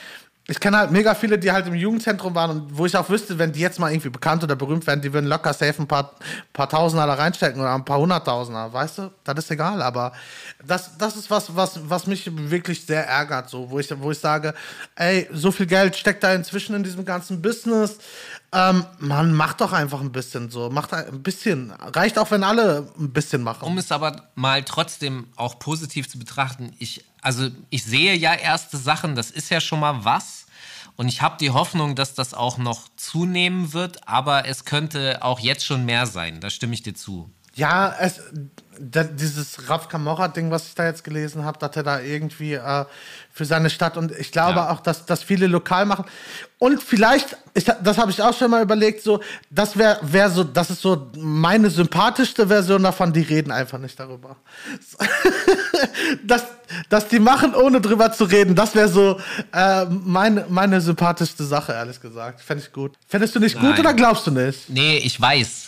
ich kenn halt mega viele, die halt im Jugendzentrum waren und wo ich auch wüsste, wenn die jetzt mal irgendwie bekannt oder berühmt werden, die würden locker safe ein paar, paar Tausender da reinstecken oder ein paar Hunderttausender, weißt du? Das ist egal, aber das, das ist was, was, was mich wirklich sehr ärgert, so, wo ich, wo ich sage, ey, so viel Geld steckt da inzwischen in diesem ganzen Business. Ähm, man macht doch einfach ein bisschen so, macht ein bisschen. Reicht auch, wenn alle ein bisschen machen. Um es aber mal trotzdem auch positiv zu betrachten, ich, also ich sehe ja erste Sachen, das ist ja schon mal was. Und ich habe die Hoffnung, dass das auch noch zunehmen wird, aber es könnte auch jetzt schon mehr sein. Da stimme ich dir zu. Ja, es, da, dieses Raf Camorra-Ding, was ich da jetzt gelesen habe, dass er da irgendwie äh, für seine Stadt und ich glaube Ja. auch, dass das viele lokal machen. Und vielleicht, ich, das habe ich auch schon mal überlegt, so, das wäre wär so, das ist so meine sympathischste Version davon, die reden einfach nicht darüber. dass, dass die machen, ohne drüber zu reden, das wäre so äh, meine, meine sympathischste Sache, ehrlich gesagt. Fände ich gut. Fändest du nicht gut Nein. oder glaubst du nicht? Nee, ich weiß.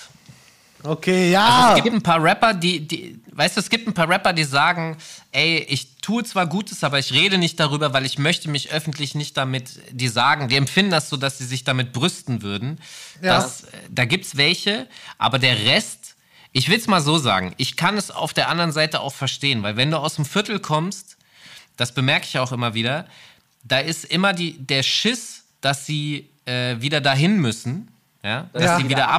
Okay, ja. Also es gibt ein paar Rapper, die, die, weißt du, es gibt ein paar Rapper, die sagen, ey, ich tue zwar Gutes, aber ich rede nicht darüber, weil ich möchte mich öffentlich nicht damit, die sagen, die empfinden das so, dass sie sich damit brüsten würden. Ja. Das, äh, da gibt's welche, aber der Rest, ich will's mal so sagen, ich kann es auf der anderen Seite auch verstehen, weil wenn du aus dem Viertel kommst, das bemerke ich auch immer wieder, da ist immer die, der Schiss, dass sie äh, wieder dahin müssen, ja, dass Ja. sie wieder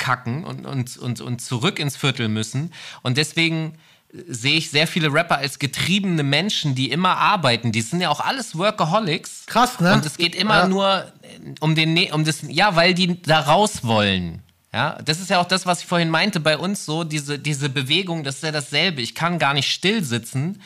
abkacken und, und, und, und zurück ins Viertel müssen. Und deswegen äh, sehe ich sehr viele Rapper als getriebene Menschen, die immer arbeiten. Die sind ja auch alles Workaholics. Krass, ne? Und es geht immer Ja. nur äh, um den, Ne- um das, ja, weil die da raus wollen. Ja, das ist ja auch das, was ich vorhin meinte bei uns so, diese, diese Bewegung, das ist ja dasselbe. Ich kann gar nicht still sitzen.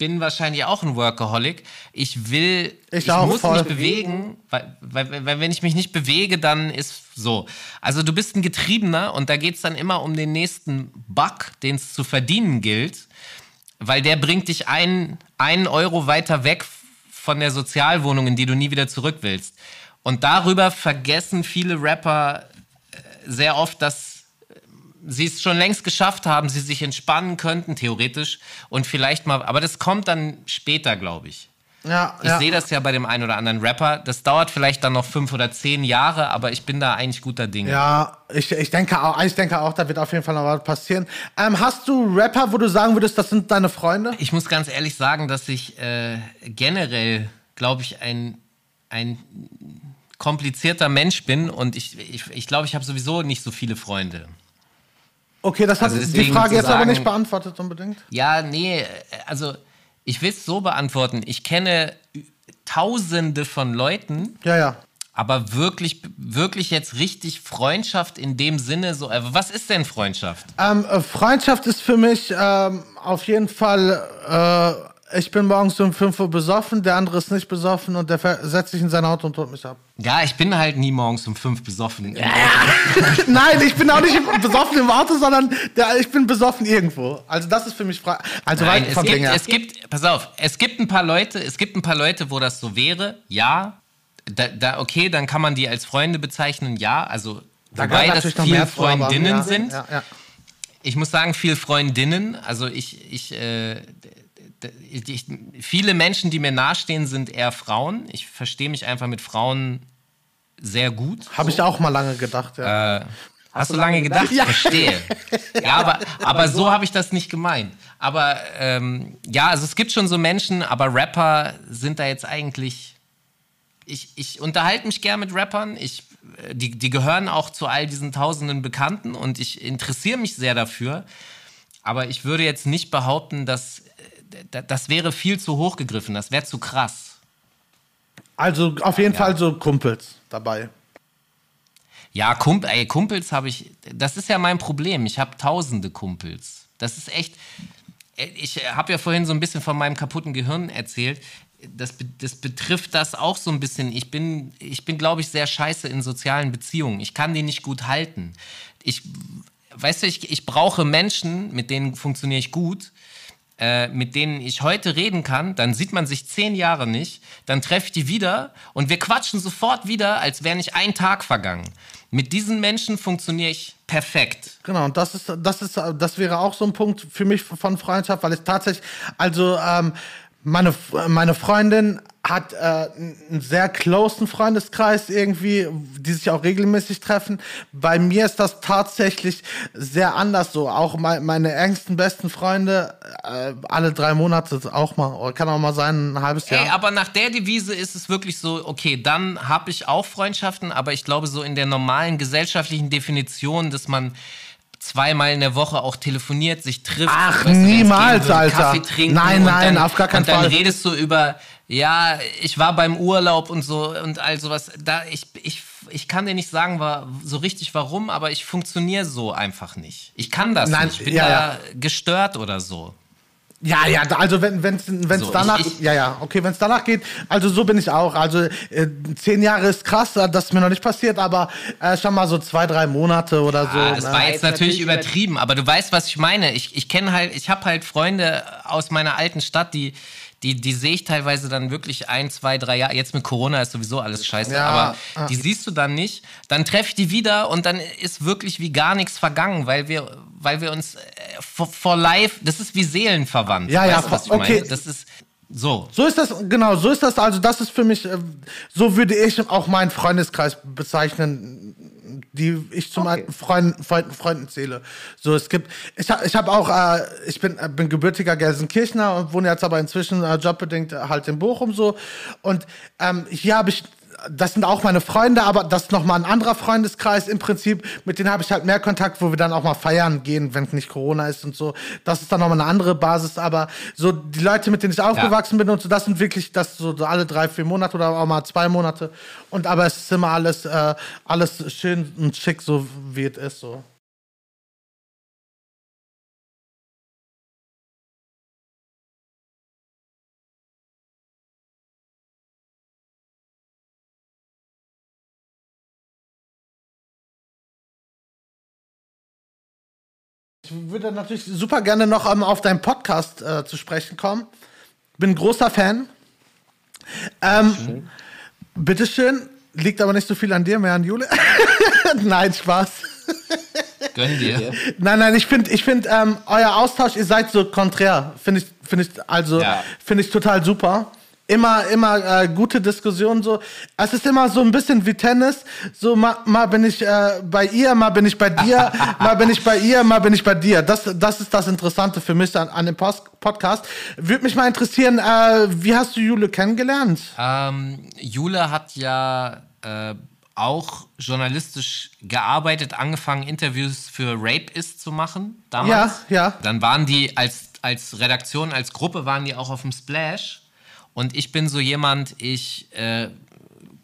Ich bin wahrscheinlich auch ein Workaholic. Ich will, Ich ich, muss voll. mich bewegen, weil, weil, weil wenn ich mich nicht bewege, dann ist so. Also du bist ein Getriebener und da geht es dann immer um den nächsten Buck, den es zu verdienen gilt, weil der bringt dich einen, einen Euro weiter weg von der Sozialwohnung, in die du nie wieder zurück willst. Und darüber vergessen viele Rapper äh, sehr oft, dass sie es schon längst geschafft haben, sie sich entspannen könnten, theoretisch, und vielleicht mal, aber das kommt dann später, glaube ich. ja, Ich ja. sehe das ja bei dem einen oder anderen Rapper. Das dauert vielleicht dann noch fünf oder zehn Jahre, aber ich bin da eigentlich guter Dinge. Ja, ich, ich, denke auch, ich denke auch, da wird auf jeden Fall noch was passieren. Ähm, hast du Rapper, wo du sagen würdest, das sind deine Freunde? Ich muss ganz ehrlich sagen, dass ich äh, generell, glaube ich, ein, ein komplizierter Mensch bin und ich ich, ich, glaube, ich habe sowieso nicht so viele Freunde. Okay, das hat Also die Frage jetzt aber sagen- nicht beantwortet unbedingt. Ja, nee, also ich will es so beantworten. Ich kenne Tausende von Leuten, Ja, ja. aber wirklich, wirklich jetzt richtig Freundschaft in dem Sinne so. äh, Was ist denn Freundschaft? Ähm, äh, Freundschaft ist für mich ähm, auf jeden Fall, äh, ich bin morgens um 5 Uhr besoffen, der andere ist nicht besoffen und der setzt sich in sein Auto und holt mich ab. Ja, ich bin halt nie morgens um fünf besoffen. Nein, ich bin auch nicht besoffen im Auto, sondern der, ich bin besoffen irgendwo. Also das ist für mich frei. Also Nein, es gibt, es gibt, pass auf, es gibt ein paar Leute, es gibt ein paar Leute, wo das so wäre, ja. Da, da, okay, dann kann man die als Freunde bezeichnen, ja. Also, Da wobei das natürlich noch viel mehr vor, aber- Freundinnen ja, sind. Ja, ja. Ich muss sagen, viel Freundinnen. Also ich, ich, äh, ich, viele Menschen, die mir nahestehen, sind eher Frauen. Ich verstehe mich einfach mit Frauen sehr gut. Habe ich auch mal lange gedacht, ja. Äh, Hast, du lange gedacht? Ja. Verstehe. Ja, aber, aber so habe ich das nicht gemeint. Aber ähm, ja, also es gibt schon so Menschen, aber Rapper sind da jetzt eigentlich. Ich, ich unterhalte mich gern mit Rappern. Ich, die, die gehören auch zu all diesen tausenden Bekannten und ich interessiere mich sehr dafür. Aber ich würde jetzt nicht behaupten, dass das wäre viel zu hoch gegriffen. Das wäre zu krass. Also auf jeden ja. Fall so Kumpels dabei. Ja, Kump ey, Kumpels habe ich. Das ist ja mein Problem. Ich habe tausende Kumpels. Das ist echt. Ich habe ja vorhin so ein bisschen von meinem kaputten Gehirn erzählt. Das, das betrifft das auch so ein bisschen. Ich bin, ich bin, glaube ich, sehr scheiße in sozialen Beziehungen. Ich kann die nicht gut halten. Ich, weißt du, ich, ich brauche Menschen, mit denen funktioniere ich gut äh, mit denen ich heute reden kann, dann sieht man sich zehn Jahre nicht, dann treffe ich die wieder und wir quatschen sofort wieder, als wäre nicht ein Tag vergangen. Mit diesen Menschen funktioniere ich perfekt. Genau, und das ist, das ist, das wäre auch so ein Punkt für mich von Freundschaft, weil es tatsächlich, also ähm, meine, meine Freundin hat äh, einen sehr closen Freundeskreis irgendwie, die sich auch regelmäßig treffen. Bei mir ist das tatsächlich sehr anders so. Auch mein, meine engsten besten Freunde äh, alle drei Monate auch mal, oder kann auch mal sein, ein halbes Jahr. Ey, aber nach der Devise ist es wirklich so, okay, dann habe ich auch Freundschaften, aber ich glaube so in der normalen gesellschaftlichen Definition, dass man zweimal in der Woche auch telefoniert, sich trifft. Ach, niemals, so Alter. Kaffee trinken nein, nein, dann, auf gar keinen Fall. Und dann Fall. redest du über, ja, ich war beim Urlaub und so und all sowas. Da, ich, ich, ich kann dir nicht sagen, war, so richtig warum, aber ich funktioniere so einfach nicht. Ich kann das nein, nicht. Ich bin ja, da ja. gestört oder so. Ja, ja, also wenn es wenn's so, danach, ich, ja, ja, okay, wenn es danach geht, also so bin ich auch. Also äh, zehn Jahre ist krass, äh, das ist mir noch nicht passiert, aber äh, schon mal so zwei, drei Monate oder so. Das ne? war jetzt natürlich übertrieben, aber du weißt, was ich meine. Ich, ich kenne halt, ich habe halt Freunde aus meiner alten Stadt, die die, die sehe ich teilweise dann wirklich ein, zwei, drei Jahre. Jetzt mit Corona ist sowieso alles scheiße, ja, aber ah. die siehst du dann nicht. Dann treffe ich die wieder und dann ist wirklich wie gar nichts vergangen, weil wir, weil wir uns vor äh, live, das ist wie Seelenverwandt. Ja, weißt ja, du, was ich okay. meine? Das ist so. So ist das, genau, so ist das. Also, das ist für mich, äh, so würde ich auch meinen Freundeskreis bezeichnen die ich zu okay. meinen Freunden, Freunden, Freunden zähle. So, es gibt, ich, ich habe auch, äh, ich bin, äh, bin gebürtiger Gelsenkirchner und wohne jetzt aber inzwischen äh, jobbedingt halt in Bochum so. Und ähm, hier habe ich das sind auch meine Freunde, aber das ist nochmal ein anderer Freundeskreis im Prinzip. Mit denen habe ich halt mehr Kontakt, wo wir dann auch mal feiern gehen, wenn nicht Corona ist und so. Das ist dann nochmal eine andere Basis. Aber so die Leute, mit denen ich aufgewachsen ja. bin und so, das sind wirklich das so alle drei, vier Monate oder auch mal zwei Monate. Und aber es ist immer alles, äh, alles schön und schick, so wie es ist. So. Ich würde natürlich super gerne noch ähm, auf deinen Podcast äh, zu sprechen kommen. Bin großer Fan. Ähm, bitteschön. Liegt aber nicht so viel an dir, mehr an Jule. nein, Spaß. Gönn dir. Nein, nein, ich finde, ich find, ähm, euer Austausch, ihr seid so konträr. Finde ich, finde ich, also, ja. finde ich total super immer, immer äh, gute Diskussionen so. Es ist immer so ein bisschen wie Tennis. So mal, mal bin ich äh, bei ihr, mal bin ich bei dir, mal bin ich bei ihr, mal bin ich bei dir. Das, das ist das Interessante für mich an, an dem Post Podcast. Würde mich mal interessieren, äh, wie hast du Jule kennengelernt? Ähm, Jule hat ja äh, auch journalistisch gearbeitet, angefangen Interviews für Rape Is zu machen damals. Ja, ja. Dann waren die als als Redaktion, als Gruppe waren die auch auf dem Splash. Und ich bin so jemand, ich äh,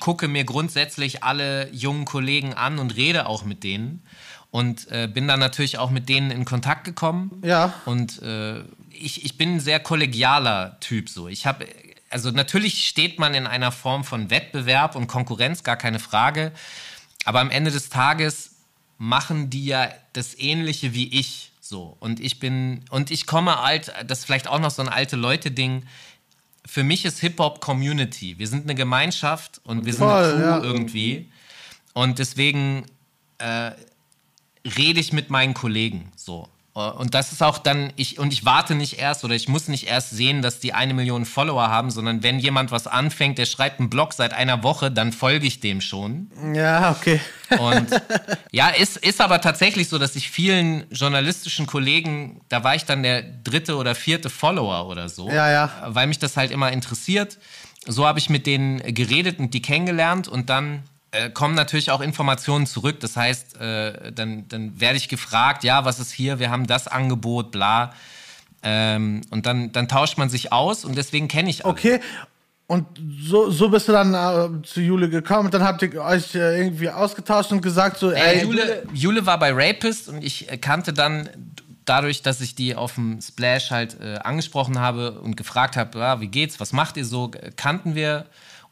gucke mir grundsätzlich alle jungen Kollegen an und rede auch mit denen. Und äh, bin dann natürlich auch mit denen in Kontakt gekommen. Ja. Und äh, ich, ich bin ein sehr kollegialer Typ so. Ich habe, also natürlich steht man in einer Form von Wettbewerb und Konkurrenz, gar keine Frage. Aber am Ende des Tages machen die ja das Ähnliche wie ich so. Und ich bin, und ich komme alt, das ist vielleicht auch noch so ein alte Leute-Ding für mich ist Hip-Hop Community. Wir sind eine Gemeinschaft und wir sind Voll, eine Crew ja. irgendwie. Und deswegen äh, rede ich mit meinen Kollegen so. Und das ist auch dann, ich, und ich warte nicht erst oder ich muss nicht erst sehen, dass die eine Million Follower haben, sondern wenn jemand was anfängt, der schreibt einen Blog seit einer Woche, dann folge ich dem schon. Ja, okay. Und ja, ist, ist aber tatsächlich so, dass ich vielen journalistischen Kollegen, da war ich dann der dritte oder vierte Follower oder so. Ja, ja. Weil mich das halt immer interessiert. So habe ich mit denen geredet und die kennengelernt und dann äh, kommen natürlich auch Informationen zurück. Das heißt, äh, dann, dann werde ich gefragt, ja, was ist hier? Wir haben das Angebot, bla. Ähm, und dann, dann tauscht man sich aus und deswegen kenne ich alle. Okay. Und so, so bist du dann äh, zu Jule gekommen und dann habt ihr euch äh, irgendwie ausgetauscht und gesagt so, Äh, ey, Jule, Jule war bei Rapist und ich äh, kannte dann dadurch, dass ich die auf dem Splash halt äh, angesprochen habe und gefragt habe, ja, wie geht's, was macht ihr so, äh, kannten wir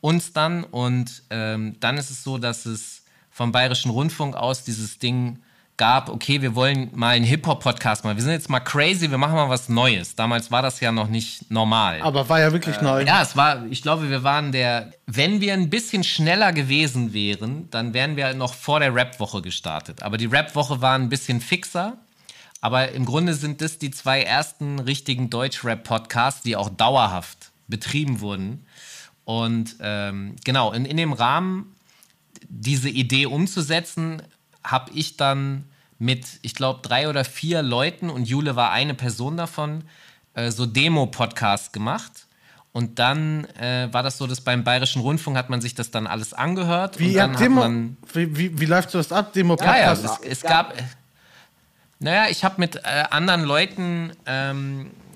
uns dann und ähm, dann ist es so, dass es vom Bayerischen Rundfunk aus dieses Ding gab, okay, wir wollen mal einen Hip-Hop-Podcast machen. Wir sind jetzt mal crazy, wir machen mal was Neues. Damals war das ja noch nicht normal. aber war ja wirklich neu. Ja, es war, ich glaube, wir waren der, wenn wir ein bisschen schneller gewesen wären, dann wären wir noch vor der Rap-Woche gestartet. Aber die Rap-Woche war ein bisschen fixer. Aber im Grunde sind das die zwei ersten richtigen Deutsch-Rap-Podcasts, die auch dauerhaft betrieben wurden. Und ähm, genau, in, in dem Rahmen, diese Idee umzusetzen, habe ich dann mit, ich glaube, drei oder vier Leuten und Jule war eine Person davon, äh, so Demo-Podcasts gemacht. Und dann äh, war das so, dass beim Bayerischen Rundfunk hat man sich das dann alles angehört. Wie, und dann habt hat Demo, man wie, wie, wie läuft das ab, Demo ja, ja, es, es gab. Naja, ich habe mit äh, anderen Leuten ähm, äh,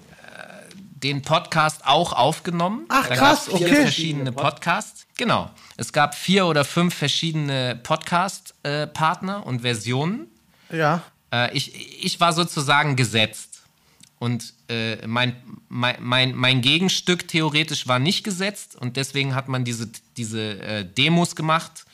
den Podcast auch aufgenommen. Ach, Da krass, vier okay. verschiedene Podcasts. Genau. Es gab vier oder fünf verschiedene Podcast-Partner und Versionen. ja. Äh, ich, ich war sozusagen gesetzt. Und äh, mein, mein, mein, mein Gegenstück theoretisch war nicht gesetzt und deswegen hat man diese, diese äh, Demos gemacht.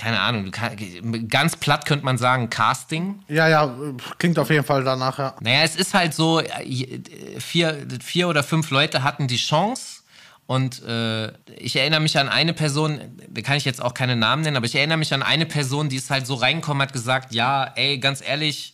Keine Ahnung, kann- ganz platt könnte man sagen, Casting. Ja, ja, klingt auf jeden Fall danach, ja. Naja, es ist halt so, äh, vier, vier oder fünf Leute hatten die Chance. Und äh, ich erinnere mich an eine Person, da kann ich jetzt auch keine Namen nennen, aber ich erinnere mich an eine Person, die ist halt so reingekommen, hat gesagt, ja, ey, ganz ehrlich,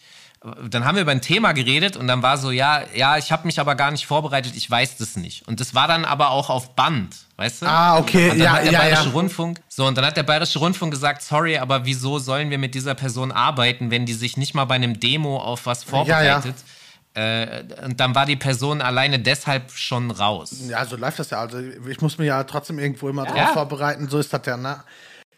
dann haben wir über ein Thema geredet und dann war so, ja, ja, ich habe mich aber gar nicht vorbereitet, ich weiß das nicht. Und das war dann aber auch auf Band, weißt du? Ah, okay, Und dann ja, hat der ja, Bayerische ja. Rundfunk, so, und dann hat der Bayerische Rundfunk gesagt, sorry, aber wieso sollen wir mit dieser Person arbeiten, wenn die sich nicht mal bei einem Demo auf was vorbereitet? Äh, und dann war die Person alleine deshalb schon raus. Ja, so läuft das ja. Also ich muss mich ja trotzdem irgendwo immer drauf Ja. vorbereiten. So ist das ja, ne?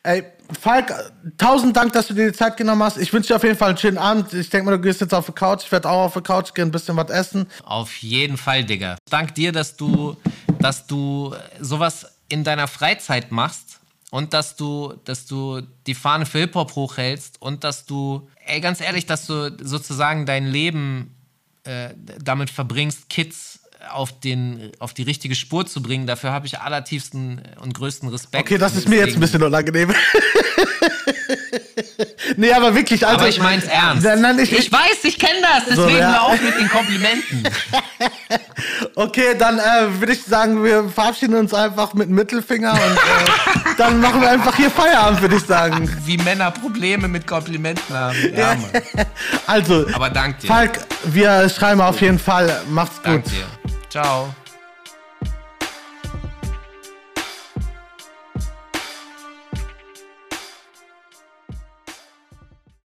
Ey, Falk, tausend Dank, dass du dir die Zeit genommen hast. Ich wünsche dir auf jeden Fall einen schönen Abend. Ich denke mal, du gehst jetzt auf die Couch. Ich werde auch auf die Couch gehen, ein bisschen was essen. Auf jeden Fall, Digga. Dank dir, dass du, dass du sowas in deiner Freizeit machst und dass du, dass du die Fahne für Hip-Hop hochhältst und dass du, ey, ganz ehrlich, dass du sozusagen dein Leben äh, damit verbringst, Kids auf, den, auf die richtige Spur zu bringen. Dafür habe ich allertiefsten und größten Respekt. Okay, das ist mir jetzt ein bisschen unangenehm. nee, aber wirklich, also. Aber ich mein's ernst. Nein, ich, Ich weiß, ich kenne das, deswegen ja. hör auf mit den Komplimenten. Okay, dann äh, würde ich sagen, wir verabschieden uns einfach mit dem Mittelfinger und äh, dann machen wir einfach hier Feierabend, würde ich sagen. Wie Männer Probleme mit Komplimenten haben. Ja. Also, Aber dank dir. Falk, wir schreiben auf jeden Fall. Macht's gut. Dank dir. Ciao.